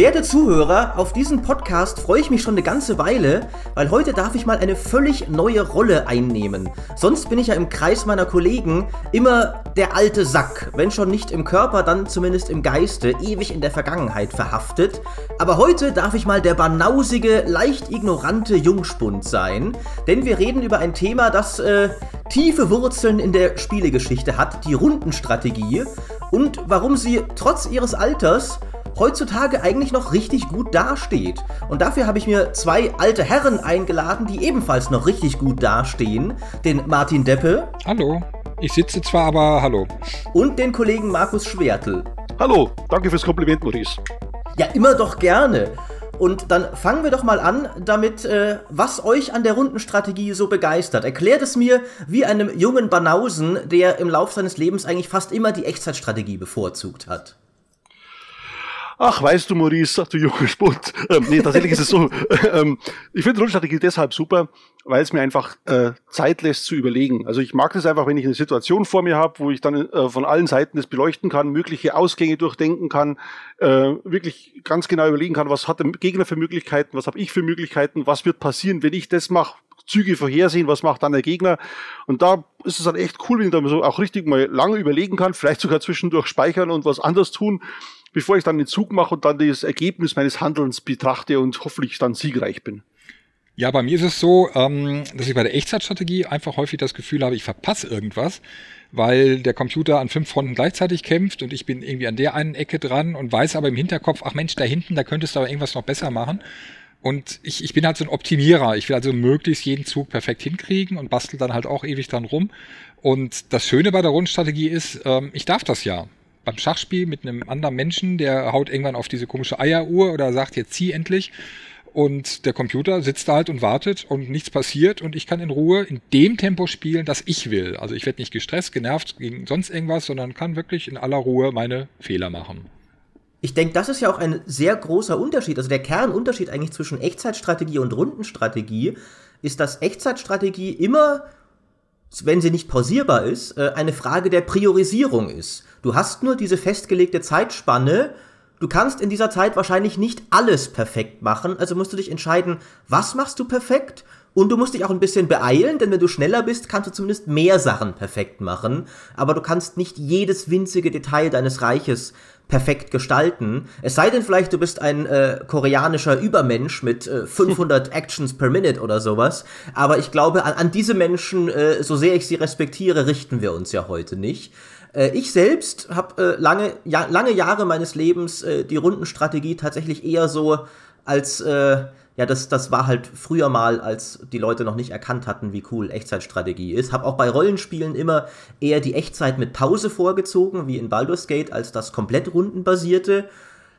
Werte Zuhörer, auf diesen Podcast freue ich mich schon eine ganze Weile, weil heute darf ich mal eine völlig neue Rolle einnehmen. Sonst bin ich ja im Kreis meiner Kollegen immer der alte Sack, wenn schon nicht im Körper, dann zumindest im Geiste, ewig in der Vergangenheit verhaftet. Aber heute darf ich mal der banausige, leicht ignorante Jungspund sein, denn wir reden über ein Thema, das äh, tiefe Wurzeln in der Spielegeschichte hat, die Rundenstrategie und warum sie trotz ihres Alters heutzutage eigentlich noch richtig gut dasteht. Und dafür habe ich mir zwei alte Herren eingeladen, die ebenfalls noch richtig gut dastehen. Den Martin Deppe. Hallo. Ich sitze zwar, aber hallo. Und den Kollegen Markus Schwertel. Hallo, danke fürs Kompliment, Maurice. Ja, immer doch gerne. Und dann fangen wir doch mal an damit, äh, was euch an der Rundenstrategie so begeistert. Erklärt es mir wie einem jungen Banausen, der im Laufe seines Lebens eigentlich fast immer die Echtzeitstrategie bevorzugt hat. Ach, weißt du, Maurice, ach du junger Spund. Ähm, nee, tatsächlich ist es so. Ähm, ich finde Rundstrategie deshalb super, weil es mir einfach äh, Zeit lässt zu überlegen. Also ich mag das einfach, wenn ich eine Situation vor mir habe, wo ich dann äh, von allen Seiten das beleuchten kann, mögliche Ausgänge durchdenken kann, äh, wirklich ganz genau überlegen kann, was hat der Gegner für Möglichkeiten, was habe ich für Möglichkeiten, was wird passieren, wenn ich das mache, Züge vorhersehen, was macht dann der Gegner. Und da ist es dann echt cool, wenn ich da so auch richtig mal lange überlegen kann, vielleicht sogar zwischendurch speichern und was anderes tun bevor ich dann den Zug mache und dann das Ergebnis meines Handelns betrachte und hoffentlich dann siegreich bin. Ja, bei mir ist es so, ähm, dass ich bei der Echtzeitstrategie einfach häufig das Gefühl habe, ich verpasse irgendwas, weil der Computer an fünf Fronten gleichzeitig kämpft und ich bin irgendwie an der einen Ecke dran und weiß aber im Hinterkopf, ach Mensch, da hinten, da könntest du aber irgendwas noch besser machen. Und ich, ich bin halt so ein Optimierer. Ich will also möglichst jeden Zug perfekt hinkriegen und bastel dann halt auch ewig dran rum. Und das Schöne bei der Rundstrategie ist, ähm, ich darf das ja beim Schachspiel mit einem anderen Menschen, der haut irgendwann auf diese komische Eieruhr oder sagt, jetzt zieh endlich. Und der Computer sitzt da halt und wartet und nichts passiert und ich kann in Ruhe in dem Tempo spielen, das ich will. Also ich werde nicht gestresst, genervt gegen sonst irgendwas, sondern kann wirklich in aller Ruhe meine Fehler machen. Ich denke, das ist ja auch ein sehr großer Unterschied. Also der Kernunterschied eigentlich zwischen Echtzeitstrategie und Rundenstrategie ist, dass Echtzeitstrategie immer wenn sie nicht pausierbar ist, äh, eine Frage der Priorisierung ist. Du hast nur diese festgelegte Zeitspanne, du kannst in dieser Zeit wahrscheinlich nicht alles perfekt machen, also musst du dich entscheiden, was machst du perfekt? Und du musst dich auch ein bisschen beeilen, denn wenn du schneller bist, kannst du zumindest mehr Sachen perfekt machen, aber du kannst nicht jedes winzige Detail deines Reiches perfekt gestalten. Es sei denn vielleicht, du bist ein äh, koreanischer Übermensch mit äh, 500 Actions per Minute oder sowas. Aber ich glaube, an, an diese Menschen, äh, so sehr ich sie respektiere, richten wir uns ja heute nicht. Äh, ich selbst habe äh, lange, ja, lange Jahre meines Lebens äh, die Rundenstrategie tatsächlich eher so als ja, das, das war halt früher mal, als die Leute noch nicht erkannt hatten, wie cool Echtzeitstrategie ist. Hab auch bei Rollenspielen immer eher die Echtzeit mit Pause vorgezogen, wie in Baldur's Gate, als das komplett rundenbasierte.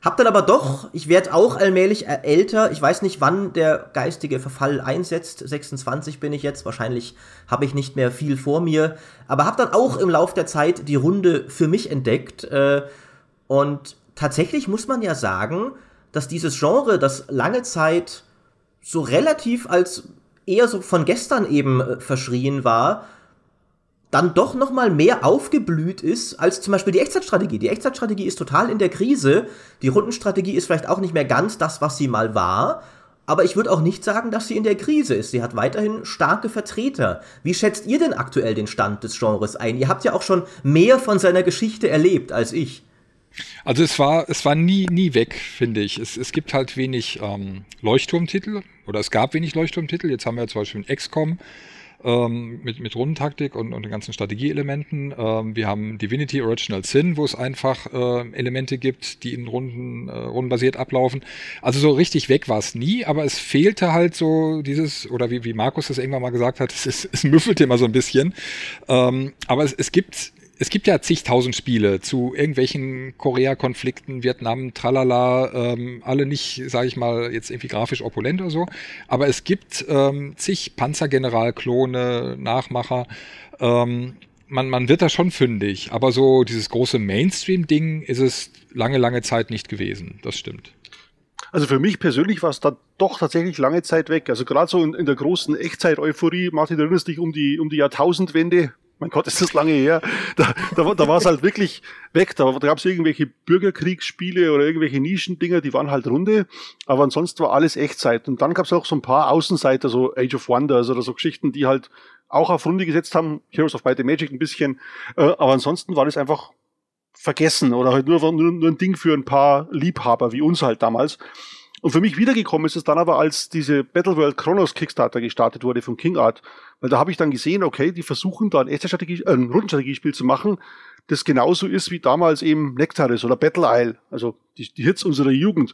Hab dann aber doch, ich werde auch allmählich älter. Ich weiß nicht, wann der geistige Verfall einsetzt. 26 bin ich jetzt. Wahrscheinlich habe ich nicht mehr viel vor mir. Aber hab dann auch im Lauf der Zeit die Runde für mich entdeckt. Äh, und tatsächlich muss man ja sagen, dass dieses Genre, das lange Zeit so relativ als eher so von gestern eben äh, verschrien war, dann doch noch mal mehr aufgeblüht ist als zum Beispiel die Echtzeitstrategie. Die Echtzeitstrategie ist total in der Krise. Die Rundenstrategie ist vielleicht auch nicht mehr ganz das, was sie mal war. Aber ich würde auch nicht sagen, dass sie in der Krise ist. Sie hat weiterhin starke Vertreter. Wie schätzt ihr denn aktuell den Stand des Genres ein? Ihr habt ja auch schon mehr von seiner Geschichte erlebt als ich. Also es war, es war nie, nie weg, finde ich. Es, es gibt halt wenig ähm, Leuchtturmtitel oder es gab wenig Leuchtturmtitel. Jetzt haben wir zum Beispiel XCOM ähm, mit, mit Rundentaktik und, und den ganzen Strategieelementen. Ähm, wir haben Divinity Original Sin, wo es einfach äh, Elemente gibt, die in Runden, äh, rundenbasiert ablaufen. Also so richtig weg war es nie, aber es fehlte halt so dieses, oder wie, wie Markus das irgendwann mal gesagt hat, es, ist, es müffelt immer so ein bisschen. Ähm, aber es, es gibt es gibt ja zigtausend Spiele zu irgendwelchen Korea-Konflikten, Vietnam, tralala, ähm, alle nicht, sage ich mal, jetzt irgendwie grafisch opulent oder so, aber es gibt ähm, zig Panzergeneral-Klone, Nachmacher, ähm, man, man wird da schon fündig, aber so dieses große Mainstream-Ding ist es lange, lange Zeit nicht gewesen, das stimmt. Also für mich persönlich war es da doch tatsächlich lange Zeit weg. Also gerade so in, in der großen Echtzeit-Euphorie, Martin, erinnerst dich um die, um die Jahrtausendwende, mein Gott, ist das lange her. Da, da, da war es halt wirklich weg. Da, da gab es irgendwelche Bürgerkriegsspiele oder irgendwelche Nischendinger, die waren halt Runde. Aber ansonsten war alles Echtzeit. Und dann gab es auch so ein paar Außenseiter, so Age of Wonders oder so Geschichten, die halt auch auf Runde gesetzt haben. Heroes of Might Magic ein bisschen. Äh, aber ansonsten war das einfach vergessen oder halt nur, nur, nur ein Ding für ein paar Liebhaber wie uns halt damals. Und für mich wiedergekommen ist es dann aber, als diese Battleworld Chronos Kickstarter gestartet wurde von King Art, weil da habe ich dann gesehen, okay, die versuchen da ein echtes Strategie, äh, ein Rundenstrategiespiel zu machen, das genauso ist wie damals eben Nectaris oder Battle Isle, also die, die Hits unserer Jugend.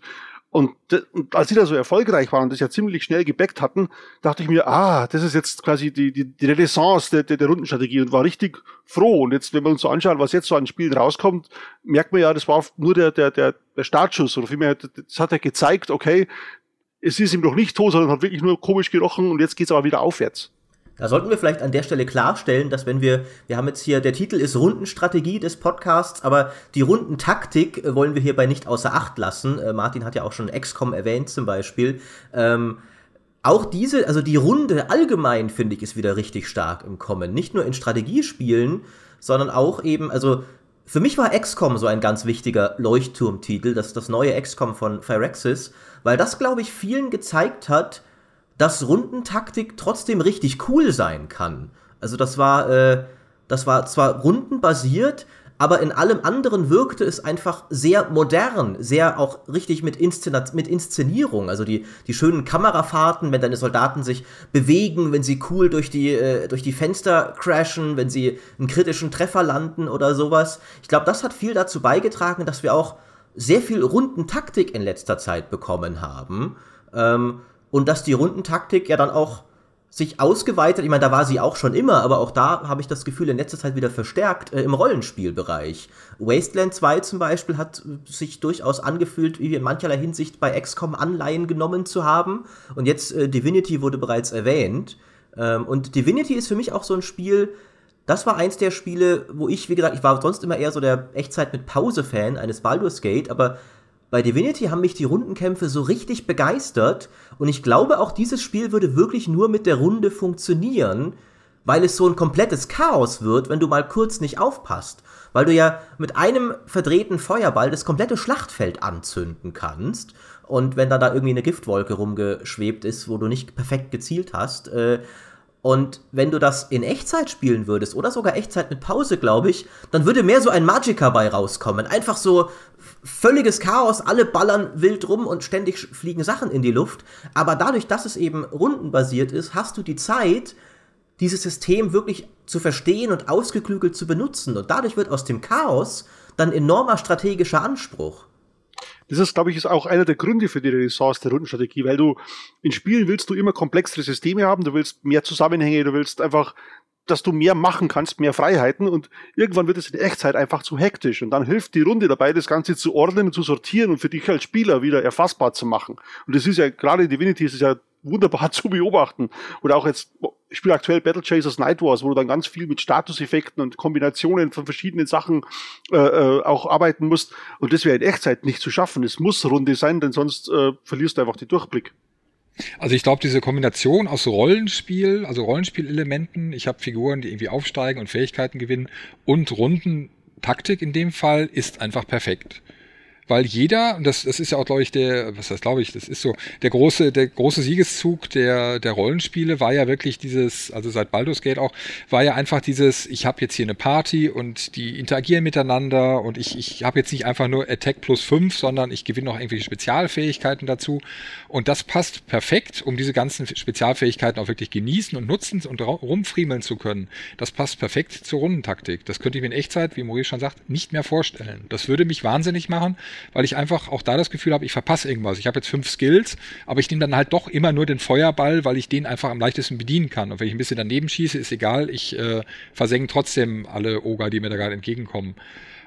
Und, und als die da so erfolgreich waren und das ja ziemlich schnell gebackt hatten, dachte ich mir, ah, das ist jetzt quasi die, die, die Renaissance der, der, der Rundenstrategie und war richtig froh. Und jetzt, wenn wir uns so anschauen, was jetzt so an Spielen rauskommt, merkt man ja, das war nur der, der, der, der Startschuss oder vielmehr, das hat ja gezeigt, okay, es ist ihm noch nicht tot, sondern hat wirklich nur komisch gerochen und jetzt geht's aber wieder aufwärts. Da sollten wir vielleicht an der Stelle klarstellen, dass wenn wir, wir haben jetzt hier, der Titel ist Rundenstrategie des Podcasts, aber die Rundentaktik äh, wollen wir hierbei nicht außer Acht lassen. Äh, Martin hat ja auch schon XCOM erwähnt zum Beispiel. Ähm, auch diese, also die Runde allgemein, finde ich, ist wieder richtig stark im Kommen. Nicht nur in Strategiespielen, sondern auch eben, also für mich war XCOM so ein ganz wichtiger Leuchtturmtitel, das das neue XCOM von Phyrexis, weil das, glaube ich, vielen gezeigt hat, dass Rundentaktik trotzdem richtig cool sein kann. Also das war, äh, das war zwar rundenbasiert, aber in allem anderen wirkte es einfach sehr modern, sehr auch richtig mit, Inszena mit Inszenierung. Also die, die schönen Kamerafahrten, wenn deine Soldaten sich bewegen, wenn sie cool durch die, äh, durch die Fenster crashen, wenn sie einen kritischen Treffer landen oder sowas. Ich glaube, das hat viel dazu beigetragen, dass wir auch sehr viel Rundentaktik in letzter Zeit bekommen haben. Ähm, und dass die Rundentaktik ja dann auch sich ausgeweitet, ich meine, da war sie auch schon immer, aber auch da habe ich das Gefühl in letzter Zeit wieder verstärkt äh, im Rollenspielbereich. Wasteland 2 zum Beispiel hat sich durchaus angefühlt, wie in mancherlei Hinsicht bei XCOM Anleihen genommen zu haben. Und jetzt äh, Divinity wurde bereits erwähnt. Ähm, und Divinity ist für mich auch so ein Spiel, das war eins der Spiele, wo ich, wie gesagt, ich war sonst immer eher so der Echtzeit mit Pause-Fan eines Baldur's Gate, aber bei Divinity haben mich die Rundenkämpfe so richtig begeistert und ich glaube auch dieses Spiel würde wirklich nur mit der Runde funktionieren, weil es so ein komplettes Chaos wird, wenn du mal kurz nicht aufpasst. Weil du ja mit einem verdrehten Feuerball das komplette Schlachtfeld anzünden kannst. Und wenn dann da irgendwie eine Giftwolke rumgeschwebt ist, wo du nicht perfekt gezielt hast, äh, und wenn du das in Echtzeit spielen würdest, oder sogar Echtzeit mit Pause, glaube ich, dann würde mehr so ein Magica bei rauskommen. Einfach so völliges Chaos, alle ballern wild rum und ständig fliegen Sachen in die Luft. Aber dadurch, dass es eben rundenbasiert ist, hast du die Zeit, dieses System wirklich zu verstehen und ausgeklügelt zu benutzen. Und dadurch wird aus dem Chaos dann enormer strategischer Anspruch. Das ist, glaube ich, ist auch einer der Gründe für die Renaissance der Rundenstrategie, weil du in Spielen willst du immer komplexere Systeme haben, du willst mehr Zusammenhänge, du willst einfach dass du mehr machen kannst, mehr Freiheiten und irgendwann wird es in Echtzeit einfach zu hektisch und dann hilft die Runde dabei, das Ganze zu ordnen zu sortieren und für dich als Spieler wieder erfassbar zu machen. Und das ist ja, gerade in Divinity ist es ja wunderbar zu beobachten. Oder auch jetzt, ich spiele aktuell Battle Chasers Night Wars, wo du dann ganz viel mit Statuseffekten und Kombinationen von verschiedenen Sachen äh, äh, auch arbeiten musst. Und das wäre in Echtzeit nicht zu schaffen. Es muss Runde sein, denn sonst äh, verlierst du einfach den Durchblick. Also ich glaube, diese Kombination aus Rollenspiel, also Rollenspielelementen, ich habe Figuren, die irgendwie aufsteigen und Fähigkeiten gewinnen und Rundentaktik in dem Fall ist einfach perfekt weil jeder, das, das ist ja auch, glaube ich, der, was heißt, glaube ich, das ist so, der große, der große Siegeszug der, der Rollenspiele war ja wirklich dieses, also seit Baldur's Gate auch, war ja einfach dieses, ich habe jetzt hier eine Party und die interagieren miteinander und ich, ich habe jetzt nicht einfach nur Attack plus 5, sondern ich gewinne noch irgendwelche Spezialfähigkeiten dazu. Und das passt perfekt, um diese ganzen Spezialfähigkeiten auch wirklich genießen und nutzen und rumfriemeln zu können. Das passt perfekt zur Rundentaktik. Das könnte ich mir in Echtzeit, wie Maurice schon sagt, nicht mehr vorstellen. Das würde mich wahnsinnig machen weil ich einfach auch da das Gefühl habe, ich verpasse irgendwas. Ich habe jetzt fünf Skills, aber ich nehme dann halt doch immer nur den Feuerball, weil ich den einfach am leichtesten bedienen kann. Und wenn ich ein bisschen daneben schieße, ist egal, ich äh, versenke trotzdem alle Oger, die mir da gerade entgegenkommen.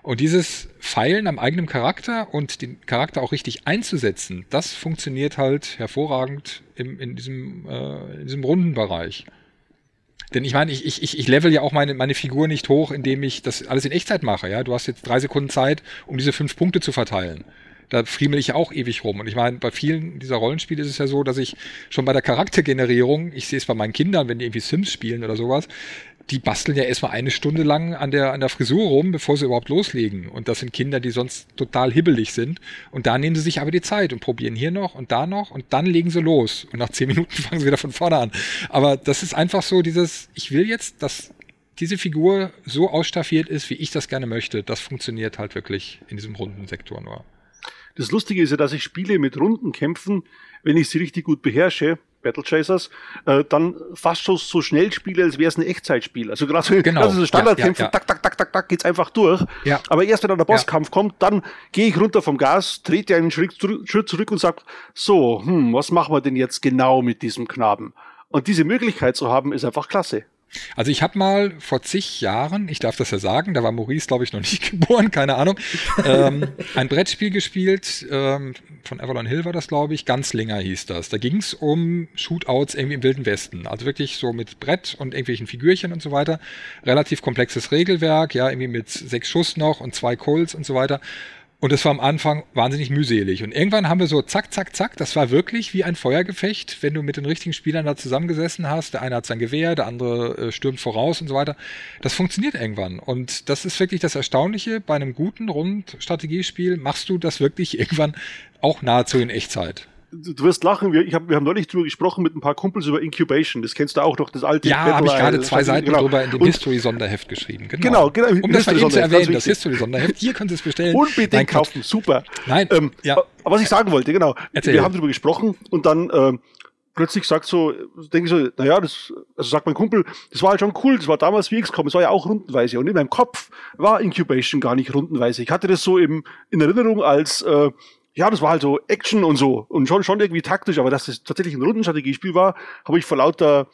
Und dieses Feilen am eigenen Charakter und den Charakter auch richtig einzusetzen, das funktioniert halt hervorragend im, in, diesem, äh, in diesem runden Bereich. Denn ich meine, ich, ich, ich level ja auch meine, meine Figur nicht hoch, indem ich das alles in Echtzeit mache. Ja, Du hast jetzt drei Sekunden Zeit, um diese fünf Punkte zu verteilen. Da friemel ich ja auch ewig rum. Und ich meine, bei vielen dieser Rollenspiele ist es ja so, dass ich schon bei der Charaktergenerierung, ich sehe es bei meinen Kindern, wenn die irgendwie Sims spielen oder sowas, die basteln ja erstmal eine Stunde lang an der, an der Frisur rum, bevor sie überhaupt loslegen. Und das sind Kinder, die sonst total hibbelig sind. Und da nehmen sie sich aber die Zeit und probieren hier noch und da noch und dann legen sie los. Und nach zehn Minuten fangen sie wieder von vorne an. Aber das ist einfach so dieses, ich will jetzt, dass diese Figur so ausstaffiert ist, wie ich das gerne möchte. Das funktioniert halt wirklich in diesem runden Sektor nur. Das Lustige ist ja, dass ich Spiele mit Runden kämpfen, wenn ich sie richtig gut beherrsche, Battle Chasers, äh, dann fast schon so schnell spiele, als wäre es ein Echtzeitspiel. Also gerade so, genau. so Standardkämpfe, ja, ja, ja. tak, tak, tak, tak, tak, geht's einfach durch. Ja. Aber erst wenn dann der Bosskampf kommt, dann gehe ich runter vom Gas, trete einen Schritt, Schritt zurück und sage, so, hm, was machen wir denn jetzt genau mit diesem Knaben? Und diese Möglichkeit zu haben, ist einfach klasse. Also ich habe mal vor zig Jahren, ich darf das ja sagen, da war Maurice, glaube ich, noch nicht geboren, keine Ahnung, ähm, ein Brettspiel gespielt, ähm, von Avalon Hill war das, glaube ich, Ganzlinger hieß das. Da ging es um Shootouts irgendwie im Wilden Westen. Also wirklich so mit Brett und irgendwelchen Figürchen und so weiter. Relativ komplexes Regelwerk, ja, irgendwie mit sechs Schuss noch und zwei Colts und so weiter. Und es war am Anfang wahnsinnig mühselig. Und irgendwann haben wir so zack, zack, zack. Das war wirklich wie ein Feuergefecht, wenn du mit den richtigen Spielern da zusammengesessen hast. Der eine hat sein Gewehr, der andere äh, stürmt voraus und so weiter. Das funktioniert irgendwann. Und das ist wirklich das Erstaunliche. Bei einem guten Rundstrategiespiel machst du das wirklich irgendwann auch nahezu in Echtzeit du wirst lachen, wir, ich hab, wir haben neulich drüber gesprochen mit ein paar Kumpels über Incubation. Das kennst du auch noch, das alte Ja, habe ich gerade zwei Seiten genau. drüber in dem History-Sonderheft geschrieben. Genau, genau. genau um das mal eben zu erwähnen, das History-Sonderheft, hier könnt ihr es bestellen. Unbedingt Nein, kaufen, super. Nein, ähm, ja. Aber was ich sagen wollte, genau. Erzähl. Wir haben drüber gesprochen und dann ähm, plötzlich sagt so, denke ich so, naja, das, also sagt mein Kumpel, das war halt schon cool, das war damals wie XCOM, es war ja auch rundenweise. Und in meinem Kopf war Incubation gar nicht rundenweise. Ich hatte das so im, in Erinnerung als äh, ja, das war halt so Action und so und schon, schon irgendwie taktisch, aber dass das tatsächlich ein Rundenstrategiespiel war, habe ich vor lauter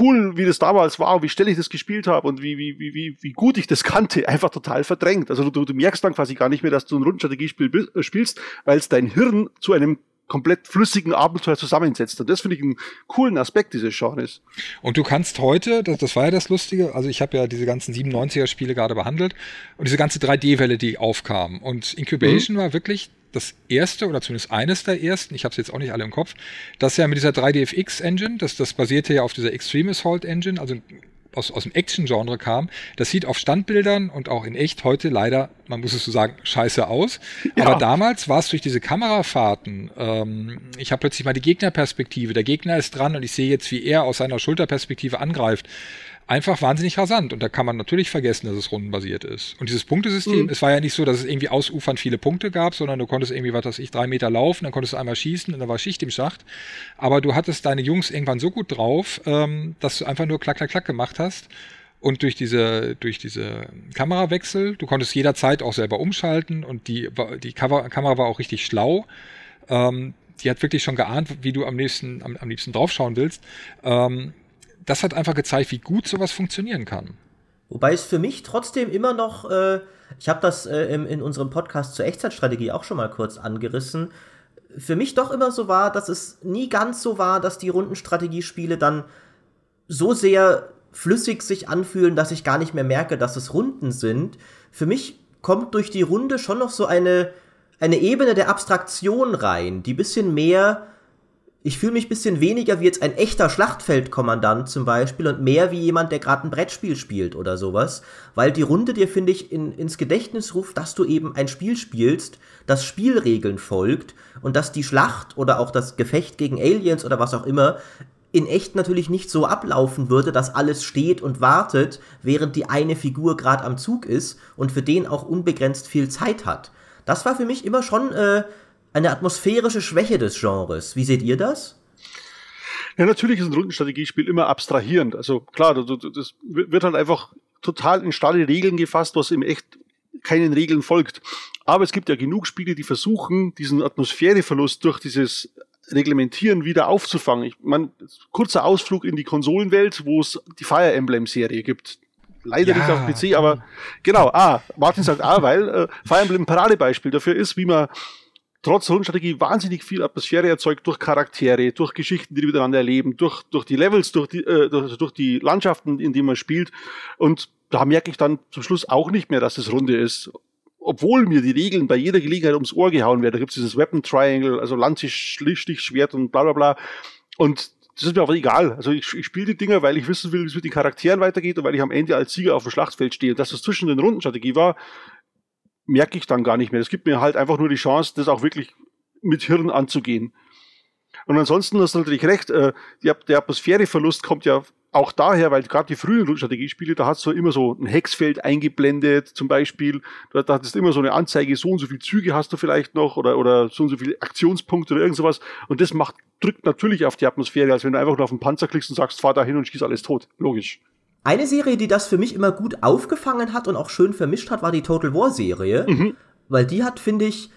cool, wie das damals war, wie schnell ich das gespielt habe und wie, wie, wie, wie gut ich das kannte, einfach total verdrängt. Also du, du merkst dann quasi gar nicht mehr, dass du ein Rundenstrategiespiel äh, spielst, weil es dein Hirn zu einem komplett flüssigen Abenteuer zusammensetzt. Und das finde ich einen coolen Aspekt dieses Genres. Und du kannst heute, das, das war ja das Lustige, also ich habe ja diese ganzen 97er-Spiele gerade behandelt und diese ganze 3D-Welle, die aufkam. Und Incubation mhm. war wirklich das erste oder zumindest eines der ersten, ich habe es jetzt auch nicht alle im Kopf, das ja mit dieser 3DFX-Engine, das, das basierte ja auf dieser Extreme Assault Engine, also aus, aus dem Action-Genre kam. Das sieht auf Standbildern und auch in echt heute leider, man muss es so sagen, scheiße aus. Ja. Aber damals war es durch diese Kamerafahrten, ähm, ich habe plötzlich mal die Gegnerperspektive, der Gegner ist dran und ich sehe jetzt, wie er aus seiner Schulterperspektive angreift einfach wahnsinnig rasant. Und da kann man natürlich vergessen, dass es rundenbasiert ist. Und dieses Punktesystem, mhm. es war ja nicht so, dass es irgendwie ausufernd viele Punkte gab, sondern du konntest irgendwie, was weiß ich, drei Meter laufen, dann konntest du einmal schießen und dann war Schicht im Schacht. Aber du hattest deine Jungs irgendwann so gut drauf, ähm, dass du einfach nur klack, klack, klack gemacht hast. Und durch diese, durch diese Kamerawechsel, du konntest jederzeit auch selber umschalten und die, die Cover, Kamera war auch richtig schlau. Ähm, die hat wirklich schon geahnt, wie du am liebsten, am, am liebsten draufschauen willst. Ähm, das hat einfach gezeigt, wie gut sowas funktionieren kann. Wobei es für mich trotzdem immer noch, äh, ich habe das äh, im, in unserem Podcast zur Echtzeitstrategie auch schon mal kurz angerissen, für mich doch immer so war, dass es nie ganz so war, dass die Rundenstrategiespiele dann so sehr flüssig sich anfühlen, dass ich gar nicht mehr merke, dass es Runden sind. Für mich kommt durch die Runde schon noch so eine, eine Ebene der Abstraktion rein, die bisschen mehr ich fühle mich ein bisschen weniger wie jetzt ein echter Schlachtfeldkommandant zum Beispiel und mehr wie jemand, der gerade ein Brettspiel spielt oder sowas, weil die Runde dir, finde ich, in, ins Gedächtnis ruft, dass du eben ein Spiel spielst, das Spielregeln folgt und dass die Schlacht oder auch das Gefecht gegen Aliens oder was auch immer in echt natürlich nicht so ablaufen würde, dass alles steht und wartet, während die eine Figur gerade am Zug ist und für den auch unbegrenzt viel Zeit hat. Das war für mich immer schon äh, eine atmosphärische Schwäche des Genres. Wie seht ihr das? Ja, natürlich ist ein Rundenstrategiespiel immer abstrahierend. Also klar, das wird halt einfach total in starre Regeln gefasst, was im echt keinen Regeln folgt. Aber es gibt ja genug Spiele, die versuchen, diesen Atmosphäreverlust durch dieses Reglementieren wieder aufzufangen. Ich meine, kurzer Ausflug in die Konsolenwelt, wo es die Fire Emblem Serie gibt. Leider ja. nicht auf PC, aber genau, ah, Martin sagt ah, weil äh, Fire Emblem ein Paradebeispiel dafür ist, wie man trotz Rundenstrategie wahnsinnig viel Atmosphäre erzeugt durch Charaktere, durch Geschichten, die die miteinander erleben, durch, durch die Levels, durch die, äh, durch, durch die Landschaften, in denen man spielt. Und da merke ich dann zum Schluss auch nicht mehr, dass es Runde ist. Obwohl mir die Regeln bei jeder Gelegenheit ums Ohr gehauen werden. Da gibt es dieses Weapon Triangle, also Landstich, Schwert und bla bla bla. Und das ist mir aber egal. Also ich, ich spiele die Dinger, weil ich wissen will, wie es mit den Charakteren weitergeht und weil ich am Ende als Sieger auf dem Schlachtfeld stehe. Und dass das zwischen den Rundenstrategie war, merke ich dann gar nicht mehr. Das gibt mir halt einfach nur die Chance, das auch wirklich mit Hirn anzugehen. Und ansonsten hast du natürlich recht, äh, der Atmosphäreverlust kommt ja auch daher, weil gerade die frühen Strategiespiele, da hast du immer so ein Hexfeld eingeblendet, zum Beispiel. Da, da hattest du immer so eine Anzeige, so und so viele Züge hast du vielleicht noch oder, oder so und so viele Aktionspunkte oder irgend sowas. Und das macht, drückt natürlich auf die Atmosphäre, als wenn du einfach nur auf den Panzer klickst und sagst, fahr da hin und schieß alles tot. Logisch. Eine Serie, die das für mich immer gut aufgefangen hat und auch schön vermischt hat, war die Total War Serie. Mhm. Weil die hat, finde ich,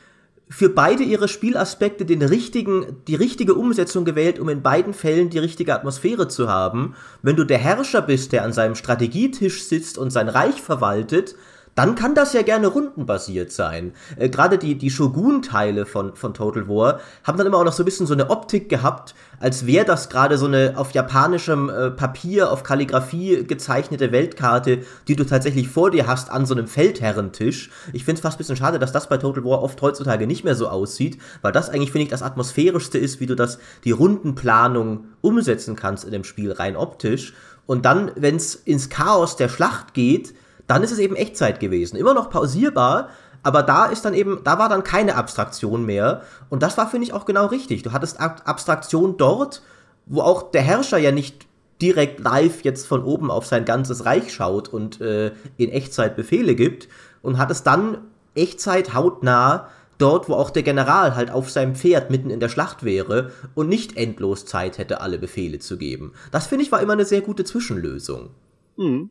für beide ihre Spielaspekte den richtigen, die richtige Umsetzung gewählt, um in beiden Fällen die richtige Atmosphäre zu haben. Wenn du der Herrscher bist, der an seinem Strategietisch sitzt und sein Reich verwaltet, dann kann das ja gerne rundenbasiert sein. Äh, Gerade die, die Shogun-Teile von, von Total War haben dann immer auch noch so ein bisschen so eine Optik gehabt, als wäre das gerade so eine auf japanischem äh, Papier, auf Kalligrafie gezeichnete Weltkarte, die du tatsächlich vor dir hast an so einem Feldherrentisch. Ich finde es fast ein bisschen schade, dass das bei Total War oft heutzutage nicht mehr so aussieht, weil das eigentlich, finde ich, das atmosphärischste ist, wie du das, die Rundenplanung umsetzen kannst in dem Spiel, rein optisch. Und dann, wenn es ins Chaos der Schlacht geht, dann ist es eben Echtzeit gewesen. Immer noch pausierbar, aber da ist dann eben, da war dann keine Abstraktion mehr. Und das war, finde ich, auch genau richtig. Du hattest Ab Abstraktion dort, wo auch der Herrscher ja nicht direkt live jetzt von oben auf sein ganzes Reich schaut und äh, in Echtzeit Befehle gibt. Und hattest dann Echtzeit hautnah dort, wo auch der General halt auf seinem Pferd mitten in der Schlacht wäre und nicht endlos Zeit hätte, alle Befehle zu geben. Das finde ich war immer eine sehr gute Zwischenlösung. Mhm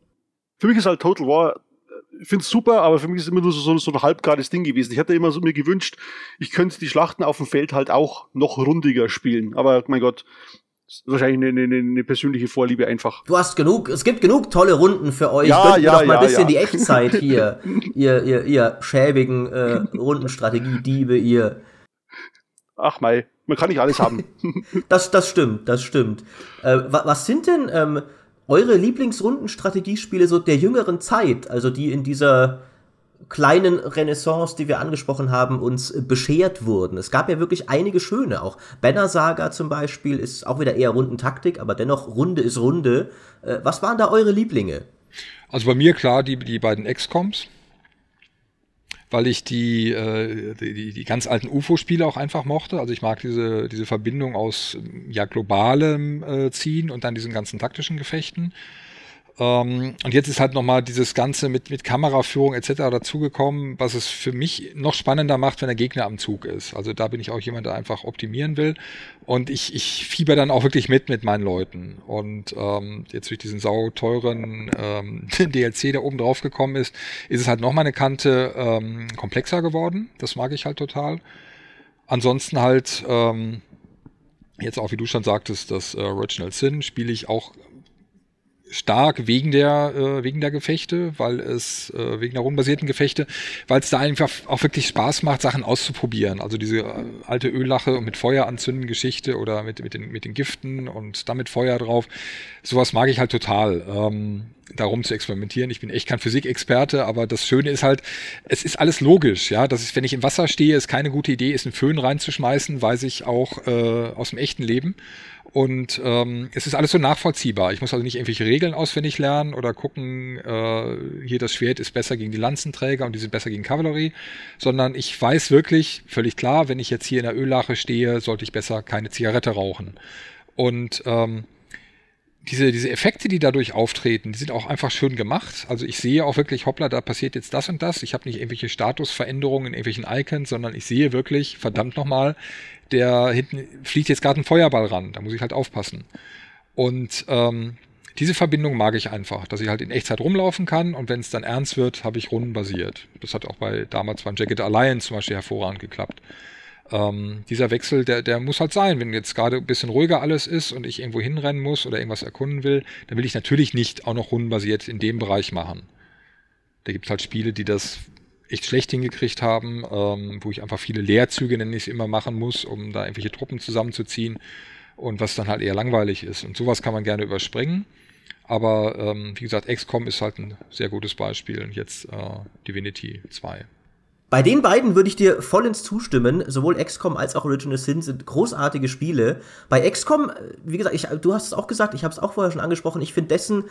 für mich ist halt Total War, äh, ich finde es super, aber für mich ist es immer nur so, so, so ein halbgares Ding gewesen. Ich hätte immer so mir gewünscht, ich könnte die Schlachten auf dem Feld halt auch noch rundiger spielen. Aber mein Gott, wahrscheinlich eine, eine, eine, persönliche Vorliebe einfach. Du hast genug, es gibt genug tolle Runden für euch. Ja, Gönnt ja, doch mal ja, ein bisschen ja. die Echtzeit hier, ihr, ihr, ihr schäbigen äh, Rundenstrategie-Diebe, ihr. Ach mei, man kann nicht alles haben. das, das stimmt, das stimmt. Äh, was sind denn ähm, eure Lieblingsrundenstrategiespiele so der jüngeren Zeit, also die in dieser kleinen Renaissance, die wir angesprochen haben, uns beschert wurden. Es gab ja wirklich einige schöne, auch Banner Saga zum Beispiel ist auch wieder eher Rundentaktik, aber dennoch Runde ist Runde. Äh, was waren da eure Lieblinge? Also bei mir klar die, die beiden XCOMs weil ich die, äh, die, die ganz alten UFO-Spiele auch einfach mochte. Also ich mag diese, diese Verbindung aus ja, globalem äh, Ziehen und dann diesen ganzen taktischen Gefechten. Ähm, und jetzt ist halt nochmal dieses Ganze mit, mit Kameraführung etc. dazugekommen, was es für mich noch spannender macht, wenn der Gegner am Zug ist. Also da bin ich auch jemand, der einfach optimieren will. Und ich, ich fieber dann auch wirklich mit mit meinen Leuten. Und ähm, jetzt durch diesen sauteuren ähm, DLC, der oben drauf gekommen ist, ist es halt nochmal eine Kante ähm, komplexer geworden. Das mag ich halt total. Ansonsten halt, ähm, jetzt auch wie du schon sagtest, das äh, Original Sin spiele ich auch stark wegen der, äh, wegen der Gefechte, weil es, äh, wegen der rundenbasierten Gefechte, weil es da einfach auch wirklich Spaß macht, Sachen auszuprobieren. Also diese äh, alte Öllache mit Feuer anzünden Geschichte oder mit, mit, den, mit den Giften und damit Feuer drauf. Sowas mag ich halt total. Ähm, darum zu experimentieren. Ich bin echt kein Physikexperte, aber das Schöne ist halt, es ist alles logisch, ja. Das ist, wenn ich im Wasser stehe, ist keine gute Idee, ist einen Föhn reinzuschmeißen, weiß ich auch äh, aus dem echten Leben. Und ähm, es ist alles so nachvollziehbar. Ich muss also nicht irgendwelche Regeln auswendig lernen oder gucken, äh, hier das Schwert ist besser gegen die Lanzenträger und die sind besser gegen Kavallerie, sondern ich weiß wirklich, völlig klar, wenn ich jetzt hier in der Öllache stehe, sollte ich besser keine Zigarette rauchen. Und ähm, diese, diese Effekte, die dadurch auftreten, die sind auch einfach schön gemacht. Also ich sehe auch wirklich, hoppla, da passiert jetzt das und das. Ich habe nicht irgendwelche Statusveränderungen in irgendwelchen Icons, sondern ich sehe wirklich, verdammt nochmal, der hinten fliegt jetzt gerade ein Feuerball ran. Da muss ich halt aufpassen. Und ähm, diese Verbindung mag ich einfach, dass ich halt in Echtzeit rumlaufen kann und wenn es dann ernst wird, habe ich rundenbasiert. Das hat auch bei damals beim Jagged Alliance zum Beispiel hervorragend geklappt. Ähm, dieser Wechsel, der, der muss halt sein. Wenn jetzt gerade ein bisschen ruhiger alles ist und ich irgendwo hinrennen muss oder irgendwas erkunden will, dann will ich natürlich nicht auch noch rundenbasiert in dem Bereich machen. Da gibt es halt Spiele, die das echt schlecht hingekriegt haben, ähm, wo ich einfach viele Leerzüge, nenne ich es immer, machen muss, um da irgendwelche Truppen zusammenzuziehen und was dann halt eher langweilig ist. Und sowas kann man gerne überspringen. Aber ähm, wie gesagt, XCOM ist halt ein sehr gutes Beispiel und jetzt äh, Divinity 2. Bei den beiden würde ich dir vollends zustimmen. Sowohl XCOM als auch Original Sin sind großartige Spiele. Bei XCOM, wie gesagt, ich, du hast es auch gesagt, ich habe es auch vorher schon angesprochen, ich finde dessen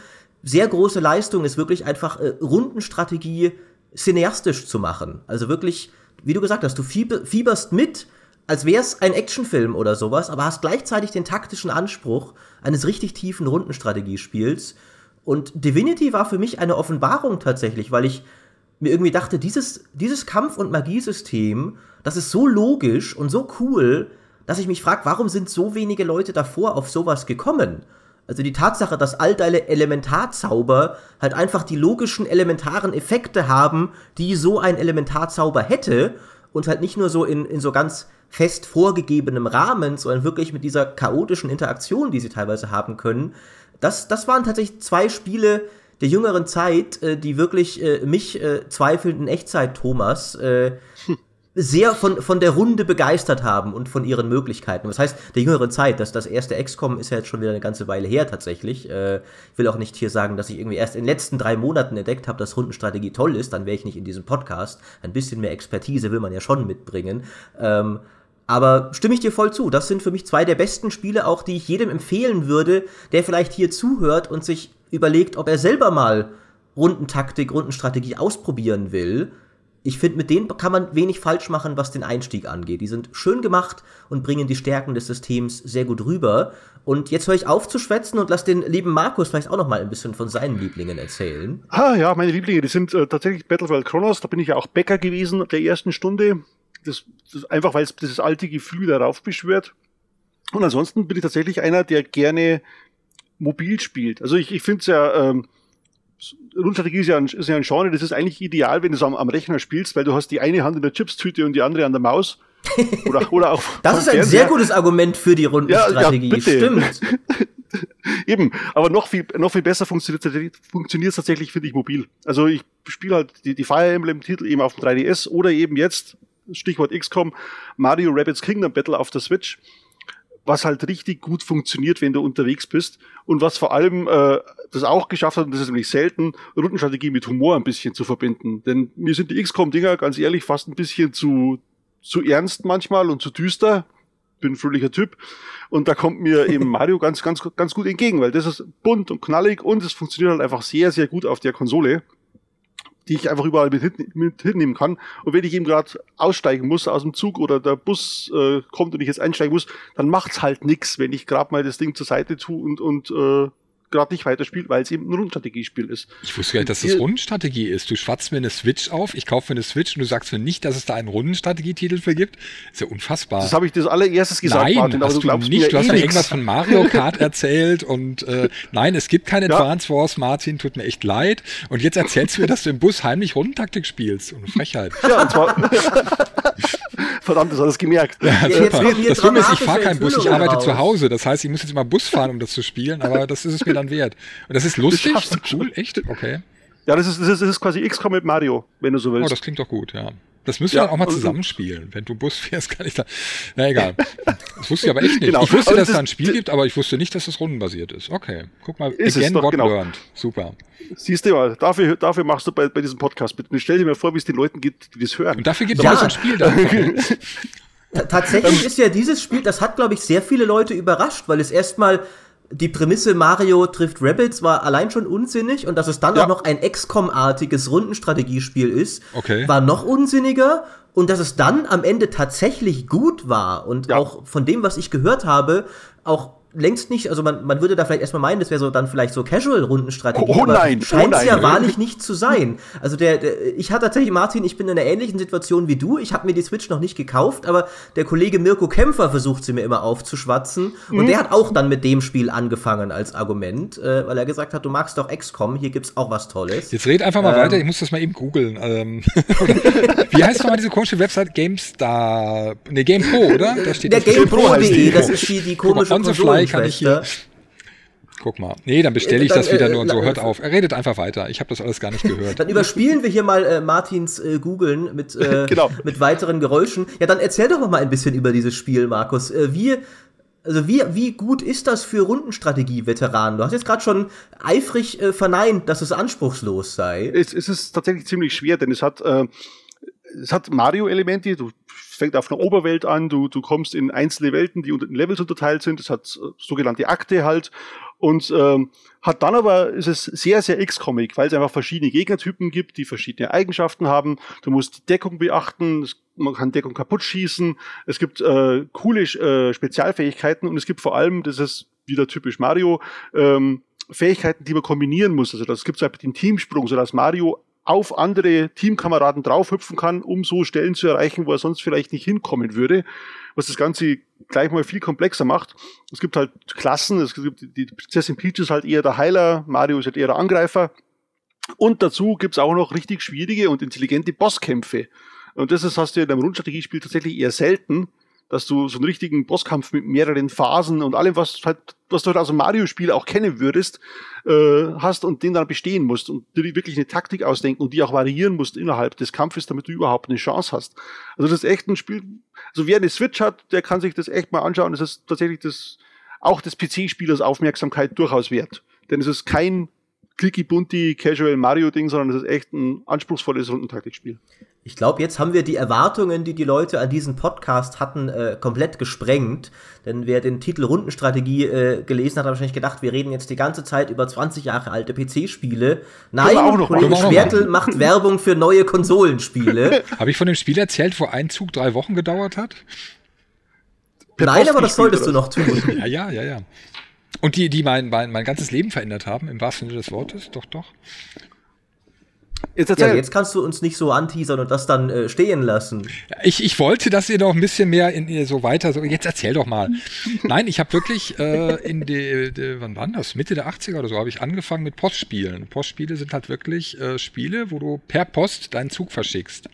sehr große Leistung ist wirklich einfach äh, Rundenstrategie cineastisch zu machen. Also wirklich, wie du gesagt hast, du fieberst mit, als wäre es ein Actionfilm oder sowas, aber hast gleichzeitig den taktischen Anspruch eines richtig tiefen Rundenstrategiespiels. Und Divinity war für mich eine Offenbarung tatsächlich, weil ich mir irgendwie dachte, dieses, dieses Kampf- und Magiesystem, das ist so logisch und so cool, dass ich mich frage, warum sind so wenige Leute davor auf sowas gekommen? Also die Tatsache, dass all deine Elementarzauber halt einfach die logischen elementaren Effekte haben, die so ein Elementarzauber hätte und halt nicht nur so in, in so ganz fest vorgegebenem Rahmen, sondern wirklich mit dieser chaotischen Interaktion, die sie teilweise haben können. Das, das waren tatsächlich zwei Spiele, der jüngeren Zeit, äh, die wirklich äh, mich äh, zweifelnden Echtzeit-Thomas äh, sehr von, von der Runde begeistert haben und von ihren Möglichkeiten. Das heißt, der jüngeren Zeit, dass das erste XCOM ist ja jetzt schon wieder eine ganze Weile her tatsächlich. Äh, ich will auch nicht hier sagen, dass ich irgendwie erst in den letzten drei Monaten entdeckt habe, dass Rundenstrategie toll ist, dann wäre ich nicht in diesem Podcast. Ein bisschen mehr Expertise will man ja schon mitbringen. Ähm, aber stimme ich dir voll zu. Das sind für mich zwei der besten Spiele, auch die ich jedem empfehlen würde, der vielleicht hier zuhört und sich überlegt, ob er selber mal Rundentaktik, Rundenstrategie ausprobieren will. Ich finde, mit denen kann man wenig falsch machen, was den Einstieg angeht. Die sind schön gemacht und bringen die Stärken des Systems sehr gut rüber. Und jetzt höre ich auf zu schwätzen und lass den lieben Markus vielleicht auch noch mal ein bisschen von seinen Lieblingen erzählen. Ah ja, meine Lieblinge, die sind äh, tatsächlich Battlefield Chronos. Da bin ich ja auch Bäcker gewesen der ersten Stunde. Das, das einfach, weil es dieses alte Gefühl darauf beschwört. Und ansonsten bin ich tatsächlich einer, der gerne mobil spielt. Also ich, ich finde es ja, ähm, Rundstrategie ist ja, ein, ist ja ein Genre, das ist eigentlich ideal, wenn du es am, am Rechner spielst, weil du hast die eine Hand in der Chipstüte und die andere an der Maus. Oder, oder auch das ist ein Fernseher. sehr gutes Argument für die Rundenstrategie. Ja, ja, Stimmt. Eben, aber noch viel, noch viel besser funktioniert es tatsächlich, finde ich, mobil. Also ich spiele halt die, die Fire Emblem-Titel eben auf dem 3DS oder eben jetzt, Stichwort XCOM, Mario Rabbits Kingdom Battle auf der Switch was halt richtig gut funktioniert, wenn du unterwegs bist und was vor allem äh, das auch geschafft hat, und das ist nämlich selten, Rundenstrategie mit Humor ein bisschen zu verbinden. Denn mir sind die XCOM-Dinger ganz ehrlich fast ein bisschen zu, zu ernst manchmal und zu düster. Bin ein fröhlicher Typ. Und da kommt mir eben Mario ganz, ganz, ganz gut entgegen, weil das ist bunt und knallig und es funktioniert halt einfach sehr, sehr gut auf der Konsole die ich einfach überall mit, hin, mit hinnehmen kann. Und wenn ich eben gerade aussteigen muss aus dem Zug oder der Bus äh, kommt und ich jetzt einsteigen muss, dann macht's halt nix, wenn ich gerade mal das Ding zur Seite tue und, und äh, gerade nicht weiterspielt, weil es eben ein Rundenstrategiespiel ist. Ich wusste gar nicht, dass das Rundenstrategie ist. Du schwatzt mir eine Switch auf, ich kaufe mir eine Switch und du sagst mir nicht, dass es da einen Rundenstrategietitel für gibt. Ist ja unfassbar. Das habe ich das allererstes gesagt, nein, Martin, aber du glaubst nicht. Mir du hast mir eh irgendwas von Mario Kart erzählt und äh, nein, es gibt keine ja. Advance Wars, Martin, tut mir echt leid. Und jetzt erzählst du mir, dass du im Bus heimlich Rundentaktik spielst. Und Frechheit. Ja, und zwar Verdammt, das hat das gemerkt. Ja, ja, das Dumme ist, ich fahre keinen Bus, ich arbeite raus. zu Hause. Das heißt, ich muss jetzt mal Bus fahren, um das zu spielen, aber das ist es mir dann wert. Und das ist lustig das und cool, echt? Okay. Ja, das ist, das ist, das ist quasi XCOM mit Mario, wenn du so willst. Oh, das klingt doch gut, ja. Das müssen wir ja, auch mal zusammenspielen. Wenn du Bus fährst, kann ich da. Na egal. Das wusste ich aber echt nicht. Genau. Ich wusste, dass es da ein Spiel gibt, aber ich wusste nicht, dass es rundenbasiert ist. Okay. Guck mal, ist again es doch, genau. learned. Super. Siehst du mal, dafür, dafür machst du bei, bei diesem Podcast bitte. Stell dir mal vor, wie es den Leuten gibt, die das hören. Und dafür gibt es ja. so ein Spiel da. Tatsächlich ist ja dieses Spiel, das hat, glaube ich, sehr viele Leute überrascht, weil es erstmal die Prämisse Mario trifft Rebels war allein schon unsinnig und dass es dann ja. auch noch ein XCOM-artiges Rundenstrategiespiel ist, okay. war noch unsinniger und dass es dann am Ende tatsächlich gut war und ja. auch von dem, was ich gehört habe, auch längst nicht, also man, man würde da vielleicht erstmal meinen, das wäre so dann vielleicht so Casual-Rundenstrategie. Oh, oh nein, scheint oh es ja wahrlich nicht zu sein. Also der, der, ich hatte tatsächlich, Martin, ich bin in einer ähnlichen Situation wie du. Ich habe mir die Switch noch nicht gekauft, aber der Kollege Mirko Kämpfer versucht sie mir immer aufzuschwatzen. Mhm. Und der hat auch dann mit dem Spiel angefangen als Argument, äh, weil er gesagt hat, du magst doch XCOM, hier gibt's auch was Tolles. Jetzt red einfach mal ähm, weiter, ich muss das mal eben googeln. Ähm, wie heißt nochmal diese komische Website? GameStar, ne, GamePro, oder? Da steht der GamePro.de, das ist die, die komische Konsole kann ich hier. Guck mal. Nee, dann bestelle ich dann, das wieder äh, nur und so. Hört auf. Er redet einfach weiter. Ich habe das alles gar nicht gehört. dann überspielen wir hier mal äh, Martins äh, Googeln mit, äh, genau. mit weiteren Geräuschen. Ja, dann erzähl doch noch mal ein bisschen über dieses Spiel, Markus. Äh, wie, also wie, wie gut ist das für Rundenstrategie-Veteranen? Du hast jetzt gerade schon eifrig äh, verneint, dass es anspruchslos sei. Es, es ist tatsächlich ziemlich schwer, denn es hat äh, es hat Mario-Elemente, du fängst auf einer Oberwelt an, du, du kommst in einzelne Welten, die unter den Levels unterteilt sind, es hat äh, sogenannte Akte halt. Und ähm, hat dann aber, ist es sehr, sehr X-Comic, weil es einfach verschiedene Gegnertypen gibt, die verschiedene Eigenschaften haben. Du musst die Deckung beachten, man kann Deckung kaputt schießen, es gibt äh, coole äh, Spezialfähigkeiten. Und es gibt vor allem, das ist wieder typisch Mario, ähm, Fähigkeiten, die man kombinieren muss. Also das gibt zum Beispiel den Teamsprung, sodass Mario auf andere Teamkameraden draufhüpfen kann, um so Stellen zu erreichen, wo er sonst vielleicht nicht hinkommen würde, was das Ganze gleich mal viel komplexer macht. Es gibt halt Klassen, es gibt die Prinzessin Peach ist halt eher der Heiler, Mario ist halt eher der Angreifer. Und dazu gibt's auch noch richtig schwierige und intelligente Bosskämpfe. Und das ist, hast du in einem Rundstrategiespiel tatsächlich eher selten, dass du so einen richtigen Bosskampf mit mehreren Phasen und allem, was halt, was du halt aus dem Mario-Spiel auch kennen würdest, äh, hast und den dann bestehen musst und dir wirklich eine Taktik ausdenken und die auch variieren musst innerhalb des Kampfes, damit du überhaupt eine Chance hast. Also das ist echt ein Spiel, also wer eine Switch hat, der kann sich das echt mal anschauen. Das ist tatsächlich das, auch des PC-Spielers Aufmerksamkeit durchaus wert. Denn es ist kein clicky bunti Casual Mario Ding, sondern es ist echt ein anspruchsvolles Rundentaktikspiel. Ich glaube, jetzt haben wir die Erwartungen, die die Leute an diesen Podcast hatten, äh, komplett gesprengt. Denn wer den Titel Rundenstrategie äh, gelesen hat, hat wahrscheinlich gedacht, wir reden jetzt die ganze Zeit über 20 Jahre alte PC-Spiele. Nein, Kollege Schwertel macht Werbung für neue Konsolenspiele. Habe ich von dem Spiel erzählt, wo ein Zug drei Wochen gedauert hat? Nein, aber das solltest du noch tun. Ja, ja, ja, ja. Und die, die mein, mein, mein ganzes Leben verändert haben, im wahrsten Sinne des Wortes, doch, doch. Jetzt, ja, jetzt kannst du uns nicht so anteasern und das dann äh, stehen lassen. Ich, ich wollte, dass ihr noch ein bisschen mehr in ihr so weiter, so jetzt erzähl doch mal. Nein, ich habe wirklich äh, in die, die, wann war das? Mitte der 80er oder so habe ich angefangen mit Postspielen. Postspiele sind halt wirklich äh, Spiele, wo du per Post deinen Zug verschickst.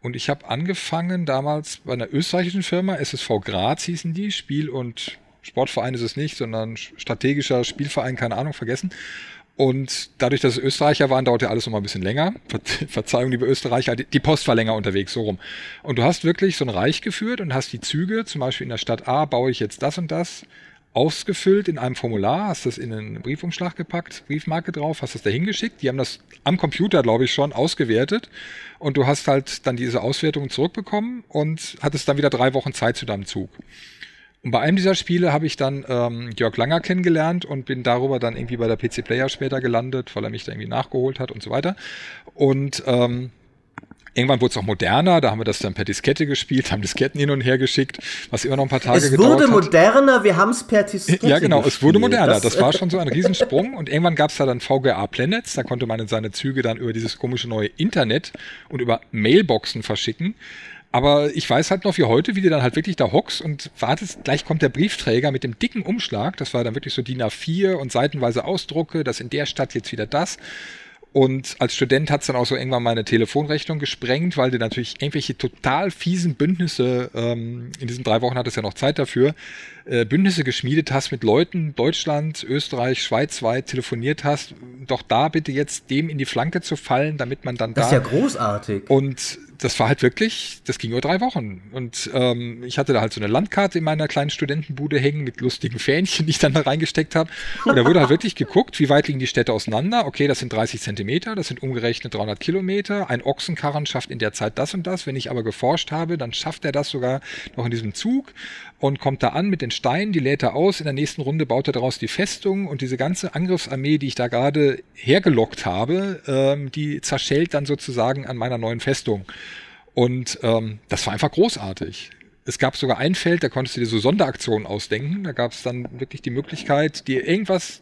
Und ich habe angefangen damals bei einer österreichischen Firma, SSV Graz hießen die, Spiel- und Sportverein ist es nicht, sondern strategischer Spielverein, keine Ahnung, vergessen. Und dadurch, dass es Österreicher waren, dauerte alles noch mal ein bisschen länger. Verzeihung, liebe Österreicher, die Post war länger unterwegs, so rum. Und du hast wirklich so ein Reich geführt und hast die Züge, zum Beispiel in der Stadt A baue ich jetzt das und das, ausgefüllt in einem Formular, hast das in einen Briefumschlag gepackt, Briefmarke drauf, hast das dahin geschickt. Die haben das am Computer, glaube ich, schon ausgewertet. Und du hast halt dann diese Auswertungen zurückbekommen und hattest dann wieder drei Wochen Zeit zu deinem Zug. Und bei einem dieser Spiele habe ich dann ähm, Jörg Langer kennengelernt und bin darüber dann irgendwie bei der PC Player später gelandet, weil er mich da irgendwie nachgeholt hat und so weiter. Und ähm, Irgendwann wurde es auch moderner, da haben wir das dann per Diskette gespielt, haben Disketten hin und her geschickt, was immer noch ein paar Tage gedauert hat. Es wurde moderner, wir haben es per Diskette Ja, genau, gespielt. es wurde moderner. Das, das war schon so ein Riesensprung. Und irgendwann gab es da dann VGA Planets, da konnte man seine Züge dann über dieses komische neue Internet und über Mailboxen verschicken. Aber ich weiß halt noch wie heute, wie du dann halt wirklich da hockst und wartest, gleich kommt der Briefträger mit dem dicken Umschlag. Das war dann wirklich so DIN A4 und seitenweise Ausdrucke, das in der Stadt jetzt wieder das. Und als Student hat es dann auch so irgendwann meine Telefonrechnung gesprengt, weil du natürlich irgendwelche total fiesen Bündnisse, ähm, in diesen drei Wochen hattest du ja noch Zeit dafür, äh, Bündnisse geschmiedet hast mit Leuten, Deutschland, Österreich, Schweiz weit telefoniert hast, doch da bitte jetzt dem in die Flanke zu fallen, damit man dann das da. Das ist ja großartig. Und das war halt wirklich, das ging über drei Wochen. Und ähm, ich hatte da halt so eine Landkarte in meiner kleinen Studentenbude hängen mit lustigen Fähnchen, die ich dann da reingesteckt habe. Und da wurde halt wirklich geguckt, wie weit liegen die Städte auseinander. Okay, das sind 30 Zentimeter, das sind umgerechnet 300 Kilometer. Ein Ochsenkarren schafft in der Zeit das und das. Wenn ich aber geforscht habe, dann schafft er das sogar noch in diesem Zug und kommt da an mit den Steinen, die lädt er aus. In der nächsten Runde baut er daraus die Festung und diese ganze Angriffsarmee, die ich da gerade hergelockt habe, ähm, die zerschellt dann sozusagen an meiner neuen Festung. Und ähm, das war einfach großartig. Es gab sogar ein Feld, da konntest du dir so Sonderaktionen ausdenken. Da gab es dann wirklich die Möglichkeit, dir irgendwas,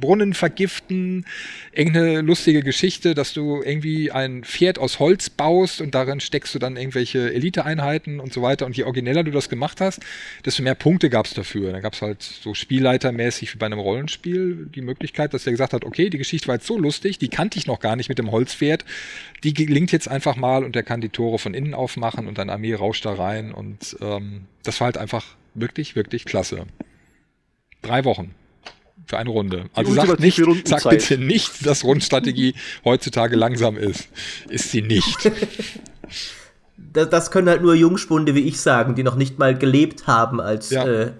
Brunnen vergiften, irgendeine lustige Geschichte, dass du irgendwie ein Pferd aus Holz baust und darin steckst du dann irgendwelche Eliteeinheiten und so weiter. Und je origineller du das gemacht hast, desto mehr Punkte gab es dafür. Da gab es halt so spielleitermäßig wie bei einem Rollenspiel die Möglichkeit, dass der gesagt hat, okay, die Geschichte war jetzt so lustig, die kannte ich noch gar nicht mit dem Holzpferd, die gelingt jetzt einfach mal und der kann die Tore von innen aufmachen und deine Armee rauscht da rein und ähm, das war halt einfach wirklich, wirklich klasse. Drei Wochen für eine Runde. Also sagt, nicht, sag bitte nicht, dass Rundstrategie heutzutage langsam ist. Ist sie nicht. Das, das, können halt nur Jungspunde wie ich sagen, die noch nicht mal gelebt haben, als ja. äh,